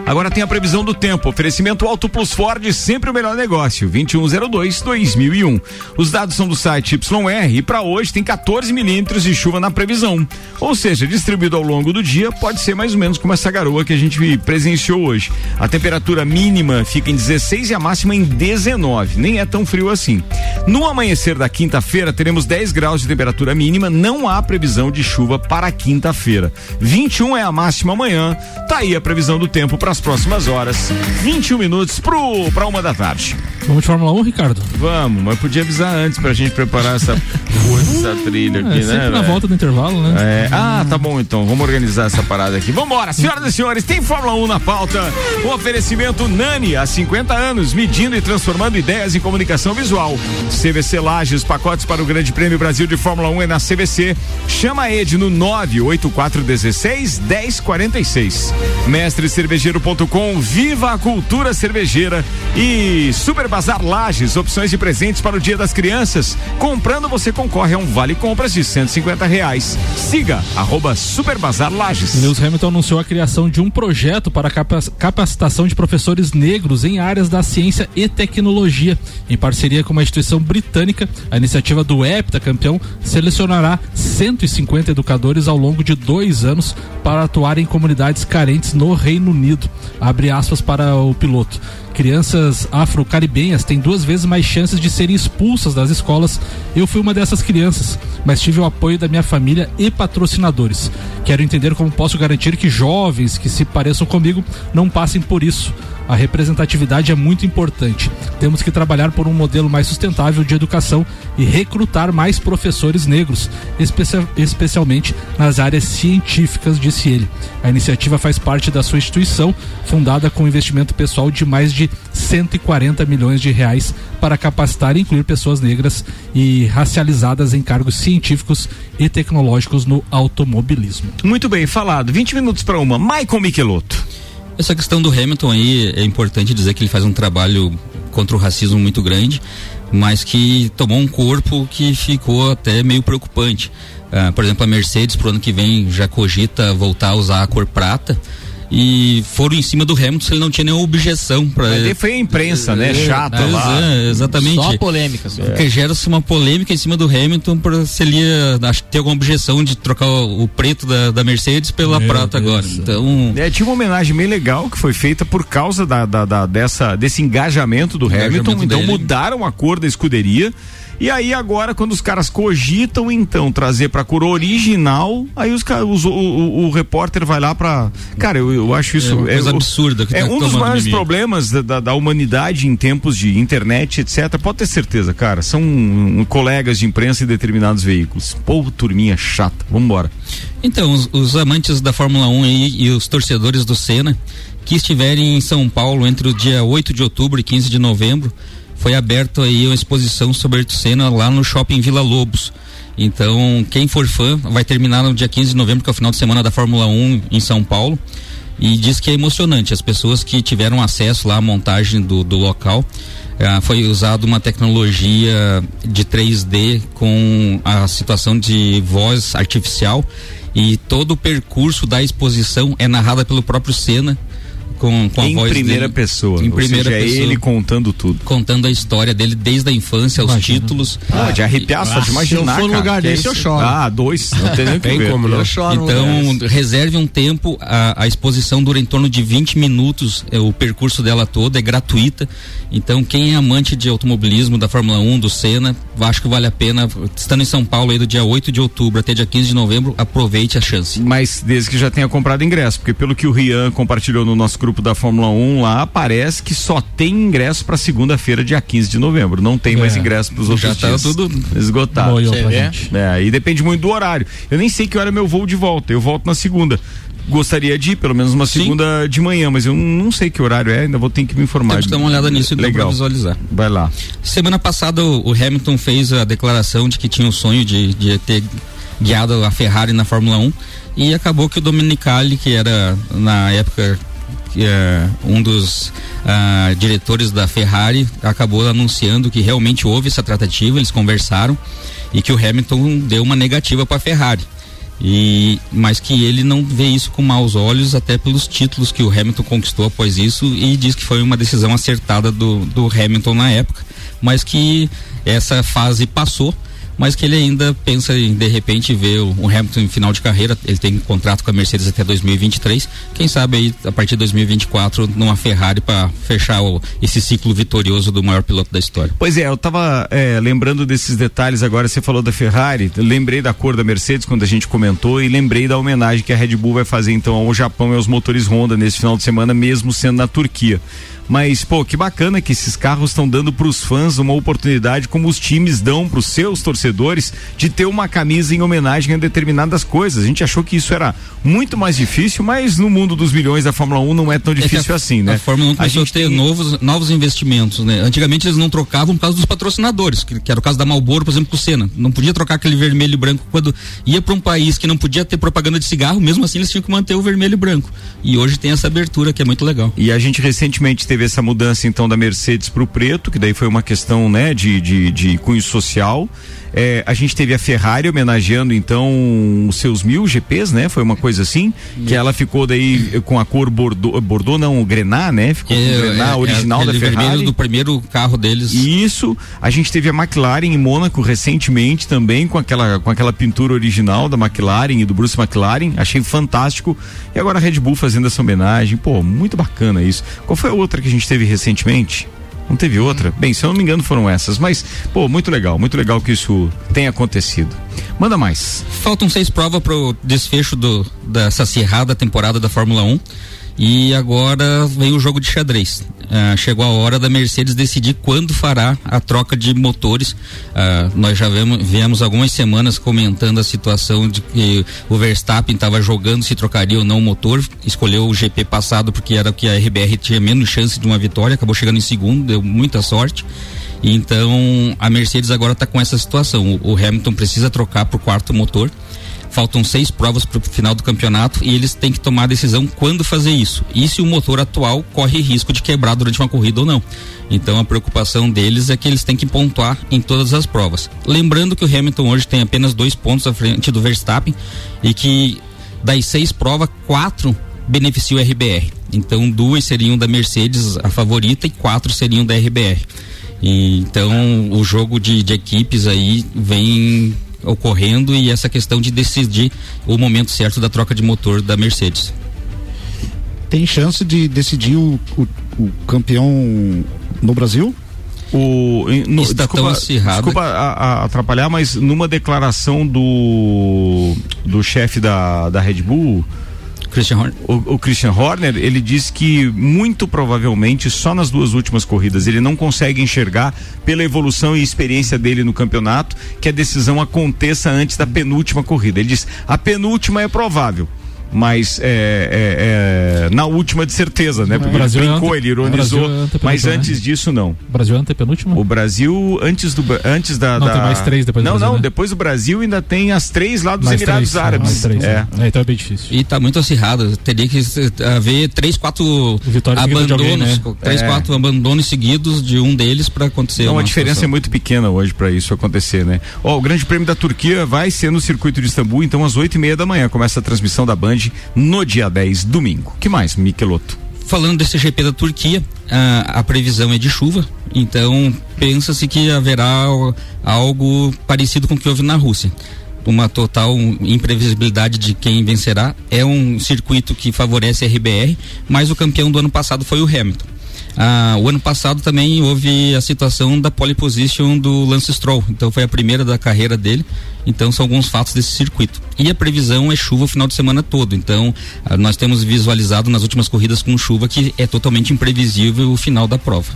Agora tem a previsão do tempo. Oferecimento Auto Plus Ford, sempre o melhor negócio. 2102-2001. Os dados são do site YR e para hoje tem 14 milímetros de chuva na previsão. Ou seja, distribuído ao longo do dia, pode ser mais ou menos como essa garoa que a gente presenciou hoje. A temperatura mínima fica em 16 e a máxima em 19. Nem é tão frio assim. No amanhecer da quinta-feira, teremos 10 graus de temperatura mínima. Não há previsão de chuva para quinta-feira. 21 é a máxima amanhã. Tá aí a previsão do tempo para nas próximas horas. 21 minutos pro, pra uma da tarde. Vamos de Fórmula 1, Ricardo? Vamos, mas podia avisar antes pra gente preparar essa, essa trilha aqui, é, né? Sempre na volta do intervalo, né? É, ah, tá bom então. Vamos organizar essa parada aqui. Vambora, senhoras e senhores, tem Fórmula 1 na pauta. O oferecimento Nani, há 50 anos, medindo e transformando ideias em comunicação visual. CVC Lages, pacotes para o Grande Prêmio Brasil de Fórmula 1 é na CVC. Chama a Ed no 98416 1046. Mestre Cervejeiro kto.com, Viva a Cultura Cervejeira e Super Bazar Lages, opções de presentes para o Dia das Crianças. Comprando você concorre a um vale compras de 150 reais. Siga arroba Super Bazar Lages. Lewis Hamilton anunciou a criação de um projeto para capac- capacitação de professores negros em áreas da ciência e tecnologia. Em parceria com uma instituição britânica, a iniciativa do EPTA campeão selecionará 150 educadores ao longo de dois anos para atuar em comunidades carentes no Reino Unido. Abre aspas para o piloto. Crianças afro-caribenhas têm duas vezes mais chances de serem expulsas das escolas. Eu fui uma dessas crianças, mas tive o apoio da minha família e patrocinadores. Quero entender como posso garantir que jovens que se pareçam comigo não passem por isso. A representatividade é muito importante. Temos que trabalhar por um modelo mais sustentável de educação e recrutar mais professores negros, especia- especialmente nas áreas científicas, disse ele. A iniciativa faz parte da sua instituição, fundada com investimento pessoal de mais de 140 milhões de reais para capacitar e incluir pessoas negras e racializadas em cargos científicos e tecnológicos no automobilismo. Muito bem, falado. 20 minutos para uma. Michael Michelotto. Essa questão do Hamilton aí é importante dizer que ele faz um trabalho contra o racismo muito grande, mas que tomou um corpo que ficou até meio preocupante. Ah, por exemplo, a Mercedes pro ano que vem já cogita voltar a usar a cor prata. E foram em cima do Hamilton se ele não tinha nenhuma objeção para daí foi a imprensa, né? Chata lá. É, exatamente. Só polêmica, só. Porque gera-se uma polêmica em cima do Hamilton para se ele ia acho que ter alguma objeção de trocar o, o preto da, da Mercedes pela Meu prata Deus agora. céu. Então, É, tinha uma homenagem bem legal que foi feita por causa da, da- da- dessa, desse engajamento do Engajamento Hamilton. Então dele. mudaram a cor da escuderia. E aí agora, quando os caras cogitam então trazer pra cor original, aí os, o, o- o repórter vai lá pra. Cara, eu, eu acho isso. É uma coisa o- absurda que É tá um dos maiores problemas da, da- da humanidade em tempos de internet, etc. Pode ter certeza, cara. São hum, colegas de imprensa e determinados veículos. Pô, turminha chata. Vambora. Então, os, os amantes da Fórmula 1 aí e os torcedores do Senna que estiverem em São Paulo entre o dia 8 de outubro e 15 de novembro, foi aberto aí uma exposição sobre Ayrton Senna lá no Shopping Vila Lobos. Então, quem for fã, vai terminar no dia 15 de novembro, que é o final de semana da Fórmula 1 em São Paulo. E diz que é emocionante. As pessoas que tiveram acesso lá à montagem do, do local, ah, foi usada uma tecnologia de 3D com a situação de voz artificial e todo o percurso da exposição é narrada pelo próprio Senna com, com a em voz primeira dele. pessoa. Em Ou primeira seja, é pessoa. ele contando tudo. contando a história dele desde a infância, os títulos. Ah, de arrepiar só de imaginar. Se eu for no cara, lugar é desse, eu choro. Ah, dois. Não tem nem o que ver. Eu choro então, reserve um tempo, a, a exposição dura em torno de 20 minutos, é, o percurso dela toda é gratuita. Então, quem é amante de automobilismo, da Fórmula 1, do Senna, acho que vale a pena, estando em São Paulo aí do dia 8 de outubro até dia 15 de novembro, aproveite a chance. Mas desde que já tenha comprado ingresso, porque pelo que o Rian compartilhou no nosso grupo da Fórmula 1 lá, parece que só tem ingresso para segunda-feira, dia 15 de novembro. Não tem mais É. ingresso para os outros Já tá dias. tudo esgotado. É, aí depende muito do horário. Eu nem sei que hora é meu voo de volta. Eu volto na segunda. Gostaria de ir, pelo menos uma segunda de manhã, mas eu não sei que horário é, ainda vou ter que me informar. Temos que dar uma olhada nisso então Legal. visualizar. Vai lá. Semana passada o, Hamilton fez a declaração de que tinha o sonho de, de ter guiado a Ferrari na Fórmula 1 e acabou que o Domenicali, que era na época que, é, um dos ah, diretores da Ferrari, acabou anunciando que realmente houve essa tratativa, eles conversaram e que o Hamilton deu uma negativa para a Ferrari. E, mas que ele não vê isso com maus olhos, até pelos títulos que o Hamilton conquistou após isso, e diz que foi uma decisão acertada do, do Hamilton na época, mas que essa fase passou, mas que ele ainda pensa em de repente ver o, Hamilton em final de carreira. Ele tem contrato com a Mercedes até 2023. Quem sabe aí a partir de 2024 numa Ferrari para fechar o- esse ciclo vitorioso do maior piloto da história. Pois é, eu tava é, lembrando desses detalhes agora, você falou da Ferrari, lembrei da cor da Mercedes quando a gente comentou e lembrei da homenagem que a Red Bull vai fazer então ao Japão e aos motores Honda nesse final de semana, mesmo sendo na Turquia. Mas, pô, que bacana que esses carros estão dando para os fãs uma oportunidade como os times dão para os seus torcedores de ter uma camisa em homenagem a determinadas coisas. A gente achou que isso era muito mais difícil, mas no mundo dos milhões da Fórmula 1 não é tão difícil a, assim, né? A Fórmula 1 começou a, gente a ter tem... novos, novos investimentos, né? Antigamente eles não trocavam por causa dos patrocinadores, que, que era o caso da Marlboro, por exemplo, com o Senna. Não podia trocar aquele vermelho e branco quando ia para um país que não podia ter propaganda de cigarro, mesmo assim eles tinham que manter o vermelho e branco. E hoje tem essa abertura que é muito legal. E a gente recentemente teve essa mudança então da Mercedes para o preto, que daí foi uma questão, né, de, de, de cunho social. É, a gente teve a Ferrari homenageando então os seus mil GPs, né? Foi uma coisa assim, que ela ficou daí com a cor Bordeaux, Bordeaux não, o Grená, né? Ficou com o É, Grená é, original é, da Ferrari. vermelho do primeiro carro deles. Isso, a gente teve a McLaren em Mônaco recentemente também com aquela com aquela pintura original da McLaren e do Bruce McLaren, achei fantástico. E agora a Red Bull fazendo essa homenagem, pô, muito bacana isso. Qual foi a outra que a gente teve recentemente? Não teve outra? Bem, se eu não me engano foram essas, mas pô, muito legal, muito legal que isso tenha acontecido. Manda mais. Faltam seis provas pro desfecho do, dessa acirrada temporada da Fórmula 1. E agora vem o jogo de xadrez. Ah, chegou a hora da Mercedes decidir quando fará a troca de motores. Ah, nós já vemos, viemos algumas semanas comentando a situação de que o Verstappen estava jogando se trocaria ou não o motor. Escolheu o GP passado porque era o que a RBR tinha menos chance de uma vitória. Acabou chegando em segundo, deu muita sorte. Então a Mercedes agora está com essa situação. O, o Hamilton precisa trocar para o quarto motor. Faltam seis provas para o final do campeonato e eles têm que tomar a decisão quando fazer isso. E se o motor atual corre risco de quebrar durante uma corrida ou não. Então a preocupação deles é que eles têm que pontuar em todas as provas. Lembrando que o Hamilton hoje tem apenas dois pontos à frente do Verstappen e que das seis provas, quatro beneficiam o RBR. Então duas seriam da Mercedes, a favorita, e quatro seriam da RBR. E, então o jogo de, de equipes aí vem ocorrendo e essa questão de decidir o momento certo da troca de motor da Mercedes. Tem chance de decidir o, o, o campeão no Brasil? O, no, Está tão desculpa, acirrado. desculpa a- a- atrapalhar, mas numa declaração do do chefe da, da Red Bull, Christian Horner. O, o Christian Horner, ele disse que muito provavelmente só nas duas últimas corridas ele não consegue enxergar pela evolução e experiência dele no campeonato que a decisão aconteça antes da penúltima corrida. Ele diz: a penúltima é provável. Mas é, é- é na última de certeza, né? Porque O Brasil ele é brincou, ante- ele ironizou. é antepenúltimo, mas né? antes disso, não. O Brasil é antepenúltimo? O Brasil, antes do antes da. Não, da- tem mais três depois do Não, Brasil, não, né? depois do Brasil ainda tem as três lá dos Mais Emirados três, Árabes. mais três, é. né? então é bem difícil. E tá muito acirrado. Teria que eh, haver três, quatro Vitória abandonos, alguém, né? três, É. quatro abandonos seguidos de um deles para acontecer. Então uma a diferença é situação. muito pequena hoje para isso acontecer, né? Ó, o Grande Prêmio da Turquia vai ser no circuito de Istambul, então às oito e meia da manhã começa a transmissão da Band no dia 10, domingo. Que mais, Miqueloto? Falando desse GP da Turquia, a, a previsão é de chuva, então pensa-se que haverá algo parecido com o que houve na Rússia. Uma total imprevisibilidade de quem vencerá. É um circuito que favorece a RBR, mas o campeão do ano passado foi o Hamilton. Ah, o ano passado também houve a situação da pole position do Lance Stroll, então foi a primeira da carreira dele. Então são alguns fatos desse circuito. E a previsão é chuva o final de semana todo. Então ah, nós temos visualizado nas últimas corridas com chuva que é totalmente imprevisível o final da prova.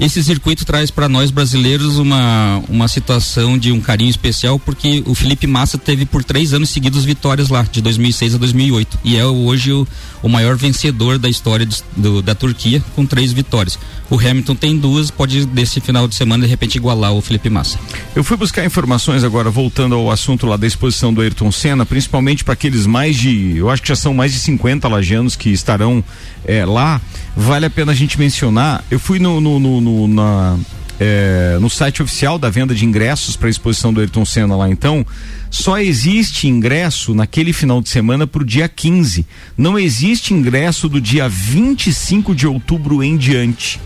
Esse circuito traz para nós brasileiros uma, uma situação de um carinho especial, porque o Felipe Massa teve por três anos seguidos vitórias lá, de 2006 a 2008. E é hoje o, o maior vencedor da história do- do- da Turquia, com três vitórias. O Hamilton tem duas, pode desse final de semana de repente igualar o Felipe Massa. Eu fui buscar informações agora, voltando ao assunto lá da exposição do Ayrton Senna, principalmente para aqueles mais de, eu acho que já são mais de 50 lajanos que estarão eh, lá. Vale a pena a gente mencionar. Eu fui no, no, no- no- na, eh, no site oficial da venda de ingressos para a exposição do Ayrton Senna lá então. Só existe ingresso naquele final de semana para o dia 15. Não existe ingresso do dia 25 de outubro em diante.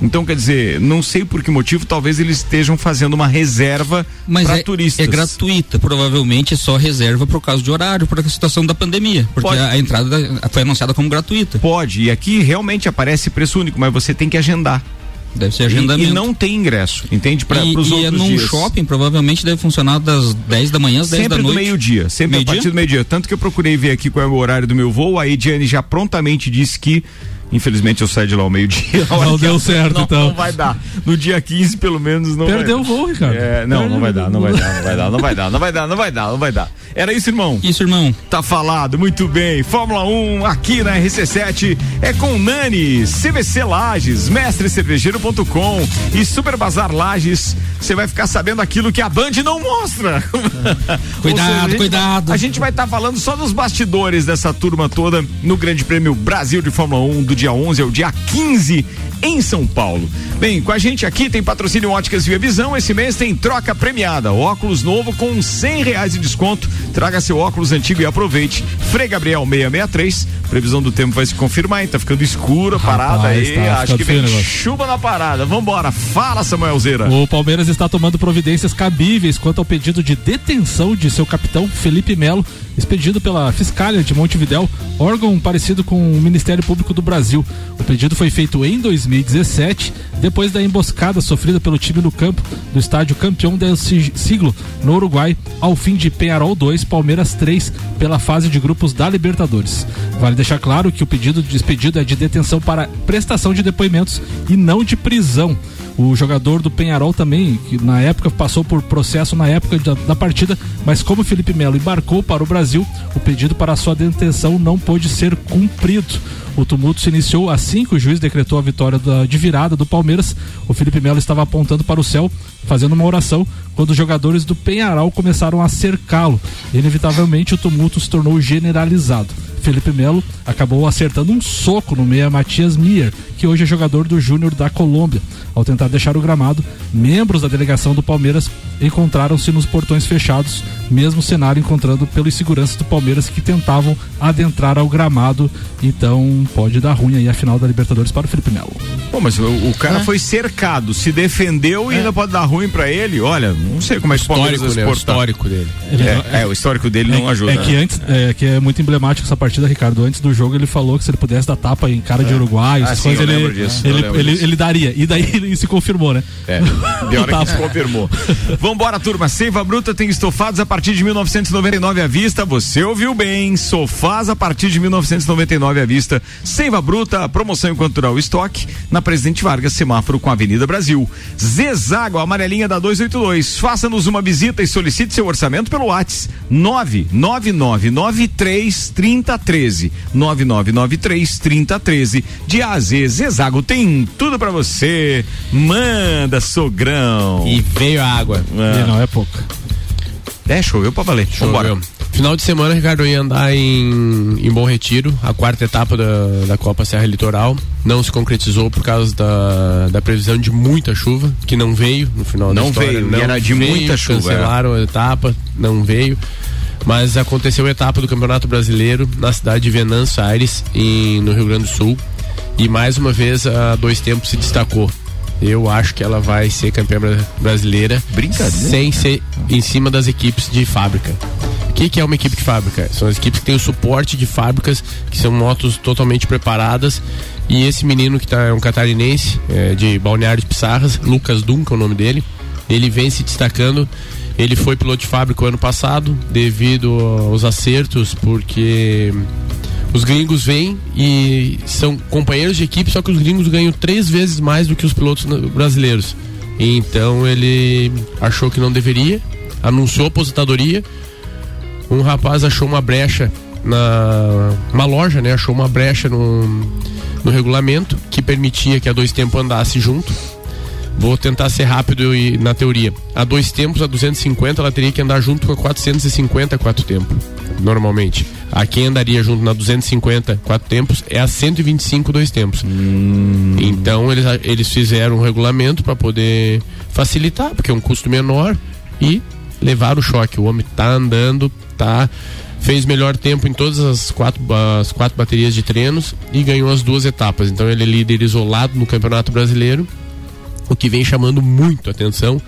Então, quer dizer, não sei por que motivo, talvez eles estejam fazendo uma reserva para é, turistas. é gratuita, provavelmente é só reserva por causa de horário, por a situação da pandemia. Porque Pode. a, entrada da- foi anunciada como gratuita. Pode, e aqui realmente aparece preço único, mas você tem que agendar. Deve ser E- agendamento. E, não tem ingresso, entende? Para e, os e outros é num dias. shopping, provavelmente deve funcionar das 10 da manhã às 10 Sempre da do noite. meio-dia, sempre Meio-dia? a partir do meio-dia. Tanto que eu procurei ver aqui qual é o horário do meu voo, a Ediane já prontamente disse que Infelizmente eu saí de lá ao meio-dia. Não deu certo, não, então. Não vai dar. No dia 15, pelo menos, não Perdeu vai o voo, Ricardo. É, não, Perdeu não vai dar, não vai dar, não vai dar, não vai dar, não vai dar, não vai dar, não vai dar, não vai dar. Era isso, irmão? Isso, irmão. Tá falado, muito bem. Fórmula 1 aqui na RC7 é com Nani, CVC Lages, mestrecervejeiro.com e Super Bazar Lages. Você vai ficar sabendo aquilo que a Band não mostra. Cuidado, a gente- cuidado. A gente vai estar falando só dos bastidores dessa turma toda no Grande Prêmio Brasil de Fórmula 1 do dia 11 ao dia 15 em São Paulo. Bem, com a gente aqui tem patrocínio Óticas Via Visão. Esse mês tem troca premiada. Óculos novo com cem reais de desconto. Traga seu óculos antigo e aproveite. Frei Gabriel 663. Previsão do tempo vai se confirmar, hein? Tá ficando escuro a parada aí. tá Acho que vem negócio. chuva na parada. Vambora. Fala, Samuel Zeira. O Palmeiras está tomando providências cabíveis quanto ao pedido de detenção de seu capitão Felipe Melo, expedido pela Fiscália de Montevidéu, órgão parecido com o Ministério Público do Brasil. O pedido foi feito em 2017, depois da emboscada sofrida pelo time no campo do estádio campeão del Si- siglo no Uruguai, ao fim de Penharol 2, Palmeiras 3, pela fase de grupos da Libertadores. Vale deixar claro que o pedido de despedido é de detenção para prestação de depoimentos e não de prisão. O jogador do Penharol também, que na época passou por processo na época da, da partida, mas como Felipe Melo embarcou para o Brasil, o pedido para sua detenção não pôde ser cumprido. O tumulto se iniciou assim que o juiz decretou a vitória da- de virada do Palmeiras. O Felipe Melo estava apontando para o céu, fazendo uma oração, quando os jogadores do Penharol começaram a cercá-lo. Inevitavelmente, o tumulto se tornou generalizado. Felipe Melo acabou acertando um soco no meia Matias Mier, que hoje é jogador do Júnior da Colômbia. Ao tentar deixar o gramado, membros da delegação do Palmeiras encontraram-se nos portões fechados, mesmo cenário encontrando pelos seguranças do Palmeiras que tentavam adentrar ao gramado. Então pode dar ruim aí a final da Libertadores para o Felipe Melo. Pô, mas o, o cara foi cercado, se defendeu e ainda pode dar ruim pra ele. Olha, não sei como é que o Palmeiras Histórico, né? O histórico dele. É, é, o histórico dele não ajuda. É que né? antes, é, que é muito emblemático essa partida, Ricardo. Antes do jogo ele falou que se ele pudesse dar tapa em cara de uruguaio, Ah, essas sim, ele, disso, ele, ele, disso. ele daria. E daí ele se confirmou, né? É, de hora que se confirmou. Vambora, turma. Seiva Bruta tem estofados a partir de 1999 à vista. Você ouviu bem. Sofás a partir de 1999 à vista. Seiva Bruta, promoção enquanto durar o estoque. Na Presidente Vargas, semáforo com a Avenida Brasil. Zezago, amarelinha da 282. Faça-nos uma visita e solicite seu orçamento pelo WhatsApp 99993 3013. 9993 3013. De A a Z, Zezago tem tudo pra você. Manda, sogrão. E veio a água. E não é pouca. É, choveu pra valer. Vambora. Choveu. Final de semana, Ricardo, eu ia andar em, em Bom Retiro, a quarta etapa da, da Copa Serra Litoral. Não se concretizou por causa da, da previsão de muita chuva, que não veio no final da Não história. veio, e era de muita chuva, é. Cancelaram a etapa, não veio. Mas aconteceu a etapa do Campeonato Brasileiro na cidade de Venâncio Aires, em, no Rio Grande do Sul. E mais uma vez a dois tempos se destacou. Eu acho que ela vai ser campeã bra- brasileira. Brincadeira. Sem ser em cima das equipes de fábrica. O que, que é uma equipe de fábrica? São as equipes que têm o suporte de fábricas, que são motos totalmente preparadas. E esse menino que tá, é um catarinense, é, de Balneário de Pissarras, Lucas Duncan é o nome dele, ele vem se destacando. Ele foi piloto de fábrica ano passado, devido aos acertos, porque os gringos vêm e são companheiros de equipe, só que os gringos ganham três vezes mais do que os pilotos brasileiros. Então ele achou que não deveria, anunciou aposentadoria. Um rapaz achou uma brecha na uma loja, né? Achou uma brecha no, no regulamento que permitia que a dois tempos andasse junto. Vou tentar ser rápido e na teoria. A dois tempos, a 250, ela teria que andar junto com a 450 quatro tempos, normalmente. A quem andaria junto na 250 quatro tempos é a 125 dois tempos. Então eles, eles fizeram um regulamento para poder facilitar, porque é um custo menor e levar o choque. O homem tá andando, tá fez melhor tempo em todas as quatro, as quatro baterias de treinos e ganhou as duas etapas. Então ele é líder isolado no Campeonato Brasileiro o que vem chamando muito atenção,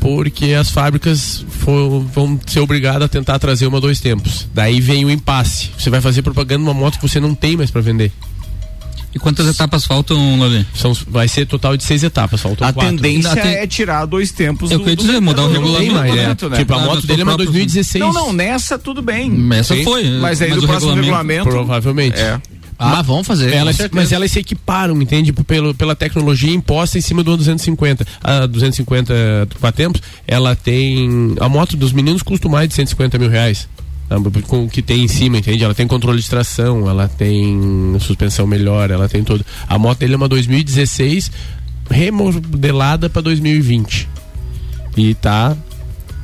porque as fábricas for- vão ser obrigadas a tentar trazer uma dois tempos. Daí vem o impasse. Você vai fazer propaganda numa moto que você não tem mais para vender. E quantas etapas faltam, Lali? São, vai ser total de seis etapas, faltam A quatro. tendência Ainda tem- é tirar dois tempos. Eu queria dizer, mudar o regulamento, mais, né? né? Tipo, a Ah, moto do dele é uma próprio- 2016. Não, não, nessa tudo bem. Essa Sim. foi. Mas aí do o próximo regulamento. Provavelmente. É. Ah, vão fazer. Elas, mas elas se equiparam, entende? Pelo, pela tecnologia imposta em cima do 250. A 250 para tempos, ela tem. A moto dos meninos custa mais de 150 mil reais. tá? Com o que tem em cima, entende? Ela tem controle de tração, ela tem suspensão melhor, ela tem tudo. A moto dele é uma 2016 remodelada para 2020. E tá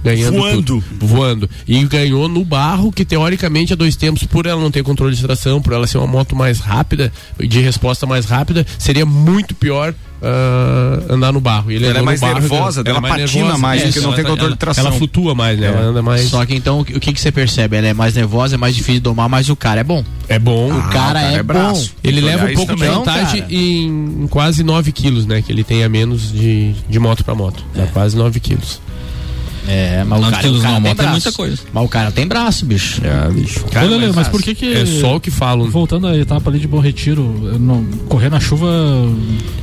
ganhando Voando. tudo. voando e ganhou no barro que teoricamente a dois tempos por ela não ter controle de tração por ela ser uma moto mais rápida de resposta mais rápida seria muito pior ah, andar no barro E ele Ela é mais barro, nervosa, ela ela patina mais, porque não ela- tem controle ela- de tração. ela flutua mais né ela anda mais Só que então o que, o que que você percebe? Ela é mais nervosa, é mais difícil de domar, mas o cara é bom. é bom O cara, é, bom. ele Tem que leva um isso pouco de vantagem cara. em, em quase 9 quilos, né? Que ele tem a menos de, de moto para moto. Dá quase 9 quilos. É, mas o cara, quilos o cara moto é muita coisa. Mas o cara tem braço, bicho. É, bicho. Ô, Lelê, mas por que que... É só o que falam. Voltando à etapa ali de Bom Retiro, não, correr na chuva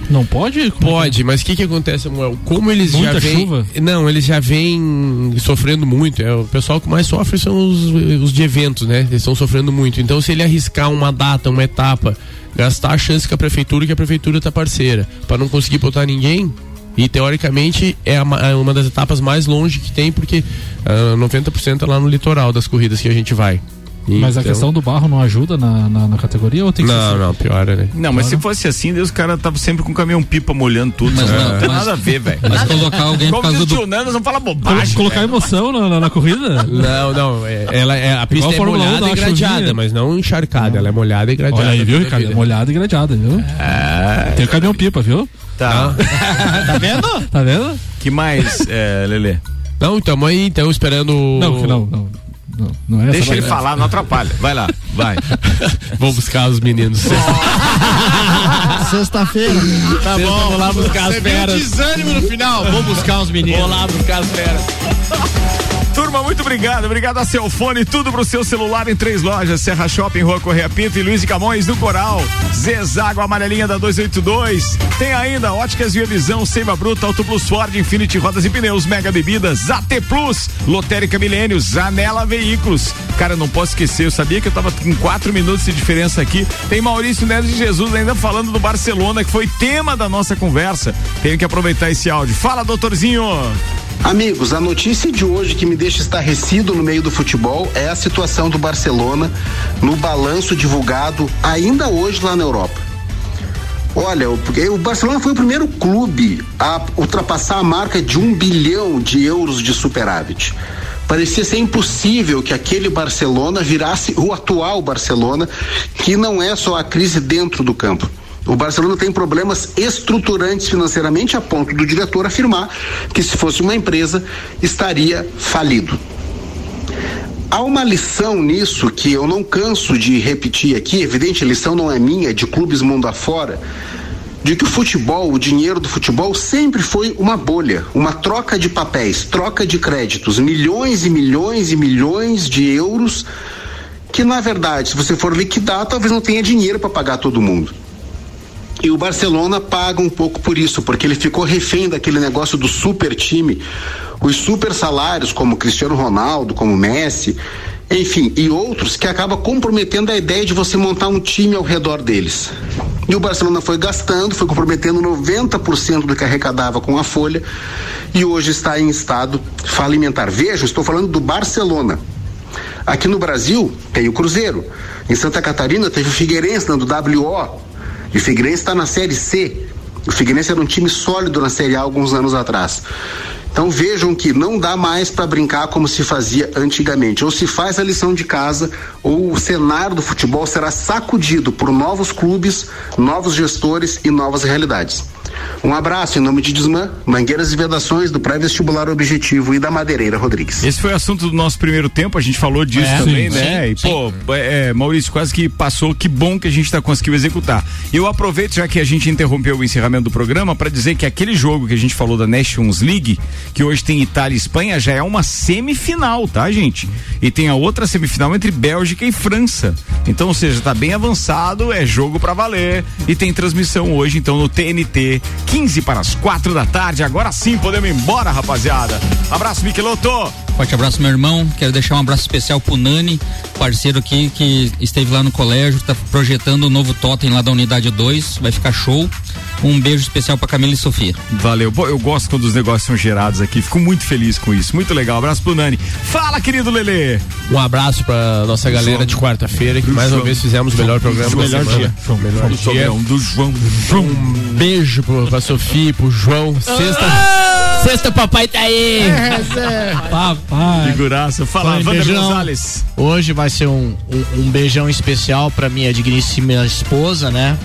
não pode? Como é Pode, mas o que que acontece, Samuel? Como eles Muita já vêm... chuva? Não, eles já vêm sofrendo muito. É, o pessoal que mais sofre são os, os de eventos, né? Eles estão sofrendo muito. Então, se ele arriscar uma data, uma etapa, gastar a chance com a prefeitura, que a prefeitura tá parceira, para não conseguir botar ninguém... E teoricamente é a é uma das etapas mais longe que tem, porque ah, 90% é lá no litoral das corridas que a gente vai. Mas a Então- questão do barro não ajuda na, na, na categoria ou tem que Não, ser não, piora, né? Não, mas se fosse assim, Deus, os caras estavam sempre com o caminhão pipa molhando tudo. Mas não, não, tem mas- nada a ver, velho. Mas colocar alguém por Como causa diz o do. tio Nando, não fala Colo- bobagem. colocar velho. emoção na, na, na corrida? Não, não. é- ela é, a pista Igual é Fórmula 1 molhada e uma gradeada, chuvinha. mas não encharcada. Ela é molhada e gradeada. Olha aí, viu, Ricardo? vida. Molhada e gradeada, viu? É, Tem o caminhão pipa, viu? tá. Tá vendo? Tá vendo? que mais, é, Lelê? Não, então aí, então esperando. Não, que não, não. Não, não é Deixa ele falar, não atrapalha. Vai lá, vai. Vou buscar os meninos. Sexta-feira. Tá bom. Vou lá buscar as Você feras. desânimo no final. Vou buscar uns meninos. Vou lá buscar as feras. Turma, muito obrigado. Obrigado a Celfone, tudo pro seu celular em três lojas: Serra Shopping, Rua Correia Pinto e Luiz de Camões do Coral. Zezago amarelinha da 282. Tem ainda Óticas Via Visão, Seiva Bruta, Auto Plus Ford, Infinity Rodas e Pneus, Mega Bebidas, AT Plus, Lotérica Milênio, Zanela Veículos. Cara, não posso esquecer, eu sabia que eu tava com quatro minutos de diferença aqui. Tem Maurício Neves de Jesus ainda falando do Barcelona, que foi tema da nossa conversa. Tenho que aproveitar esse áudio. Fala, doutorzinho. Amigos, a notícia de hoje que me deixa estarrecido no meio do futebol é a situação do Barcelona no balanço divulgado ainda hoje lá na Europa. Olha, o, Barcelona foi o primeiro clube a ultrapassar a marca de um bilhão de euros de superávit. Parecia ser impossível que aquele Barcelona virasse o atual Barcelona, que não é só a crise dentro do campo. O Barcelona tem problemas estruturantes financeiramente a ponto do diretor afirmar que se fosse uma empresa estaria falido. Há uma lição nisso que eu não canso de repetir aqui, evidente, a lição não é minha, é de clubes mundo afora, de que o futebol, o dinheiro do futebol sempre foi uma bolha, uma troca de papéis, troca de créditos, milhões e milhões e milhões de euros que na verdade, se você for liquidar, talvez não tenha dinheiro para pagar todo mundo. E o Barcelona paga um pouco por isso, porque ele ficou refém daquele negócio do super time, os super salários, como Cristiano Ronaldo, como Messi, enfim, e outros que acaba comprometendo a ideia de você montar um time ao redor deles. E o Barcelona foi gastando, foi comprometendo 90% do que arrecadava com a folha e hoje está em estado falimentar. Veja, estou falando do Barcelona. Aqui no Brasil tem o Cruzeiro. Em Santa Catarina teve o Figueirense dando WO. E o Figueirense está na Série C. O Figueirense era um time sólido na Série A alguns anos atrás. Então vejam que não dá mais para brincar como se fazia antigamente. Ou se faz a lição de casa, ou o cenário do futebol será sacudido por novos clubes, novos gestores e novas realidades. Um abraço em nome de Desmã, Mangueiras e Vedações do Pré-Vestibular Objetivo e da Madeireira Rodrigues. Esse foi o assunto do nosso primeiro tempo, a gente falou disso É, também, sim, né? sim, e, pô, é, Maurício, quase que passou, que bom que a gente tá conseguindo executar. Eu aproveito, já que a gente interrompeu o encerramento do programa, para dizer que aquele jogo que a gente falou da Nations League, que hoje tem Itália e Espanha, já é uma semifinal, tá, gente? E tem a outra semifinal entre Bélgica e França. Então, ou seja, tá bem avançado, é jogo para valer e tem transmissão hoje, então, no TNT, 15 para as 4 da tarde. Agora sim podemos ir embora, rapaziada. Abraço, Michelotto. Forte abraço, meu irmão. Quero deixar um abraço especial pro Nani, parceiro aqui que esteve lá no colégio, tá projetando o novo totem lá da unidade 2. Vai ficar show. Um beijo especial pra Camila e Sofia. Valeu. Pô, eu gosto quando os negócios são gerados aqui. Fico muito feliz com isso. Muito legal. Abraço pro Nani. Fala, querido Lelê. Um abraço pra nossa galera João. de quarta-feira, que mais João. uma vez fizemos o melhor programa João. da Melhor semana. dia. João. Melhor Do dia. Do João. Um beijo pro, pra Sofia e pro João. Sexta. Sexta, papai tá aí. Papai. Figuraça. Fala, Wander. Gonzalez. Hoje vai ser um, um, um beijão especial pra minha digníssima esposa, né?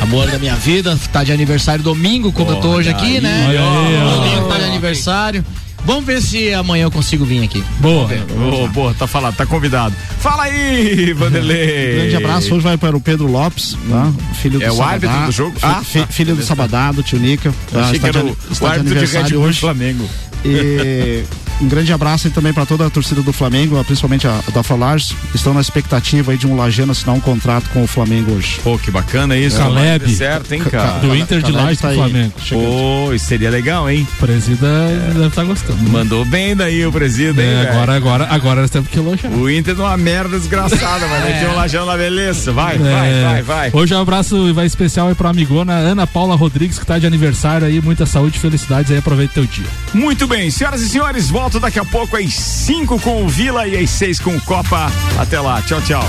Amor da minha vida, tá de aniversário domingo, como eu tô hoje aqui, aí, né? aí, domingo tá de aniversário. Vamos ver se amanhã eu consigo vir aqui. Boa. Ô, boa, tá falado, tá convidado. Fala aí, Vanderlei. Grande abraço hoje vai para o Pedro Lopes, tá? Filho do É o Sabadá. árbitro do jogo? Ah, fi- tá. filho do Sabadá, do tio Nica. Tá? Está de, o, o de árbitro de do hoje. Flamengo. E um grande abraço aí também para toda a torcida do Flamengo, principalmente a da Falars. Estão na expectativa aí de um Lajano assinar um contrato com o Flamengo hoje. Pô, que bacana isso. Caleb. Vai certo, hein, cara? Do Inter de Lages tá pro aí. Flamengo. Pô, isso seria legal, hein? O presida deve estar gostando. Mandou bem daí o presida, hein, É, velho? agora, agora, agora nós temos que elogiar. O Inter é uma merda desgraçada, vai meter um lajão na beleza. Vai, vai, É. vai, vai. Hoje um abraço vai especial aí pra amigona Ana Paula Rodrigues, que tá de aniversário aí. Muita saúde e felicidades aí. Aproveita teu dia. Muito bem, senhoras e senhores, volto daqui a pouco às 5 com o Vila e às 6 com o Copa. Até lá, tchau, tchau.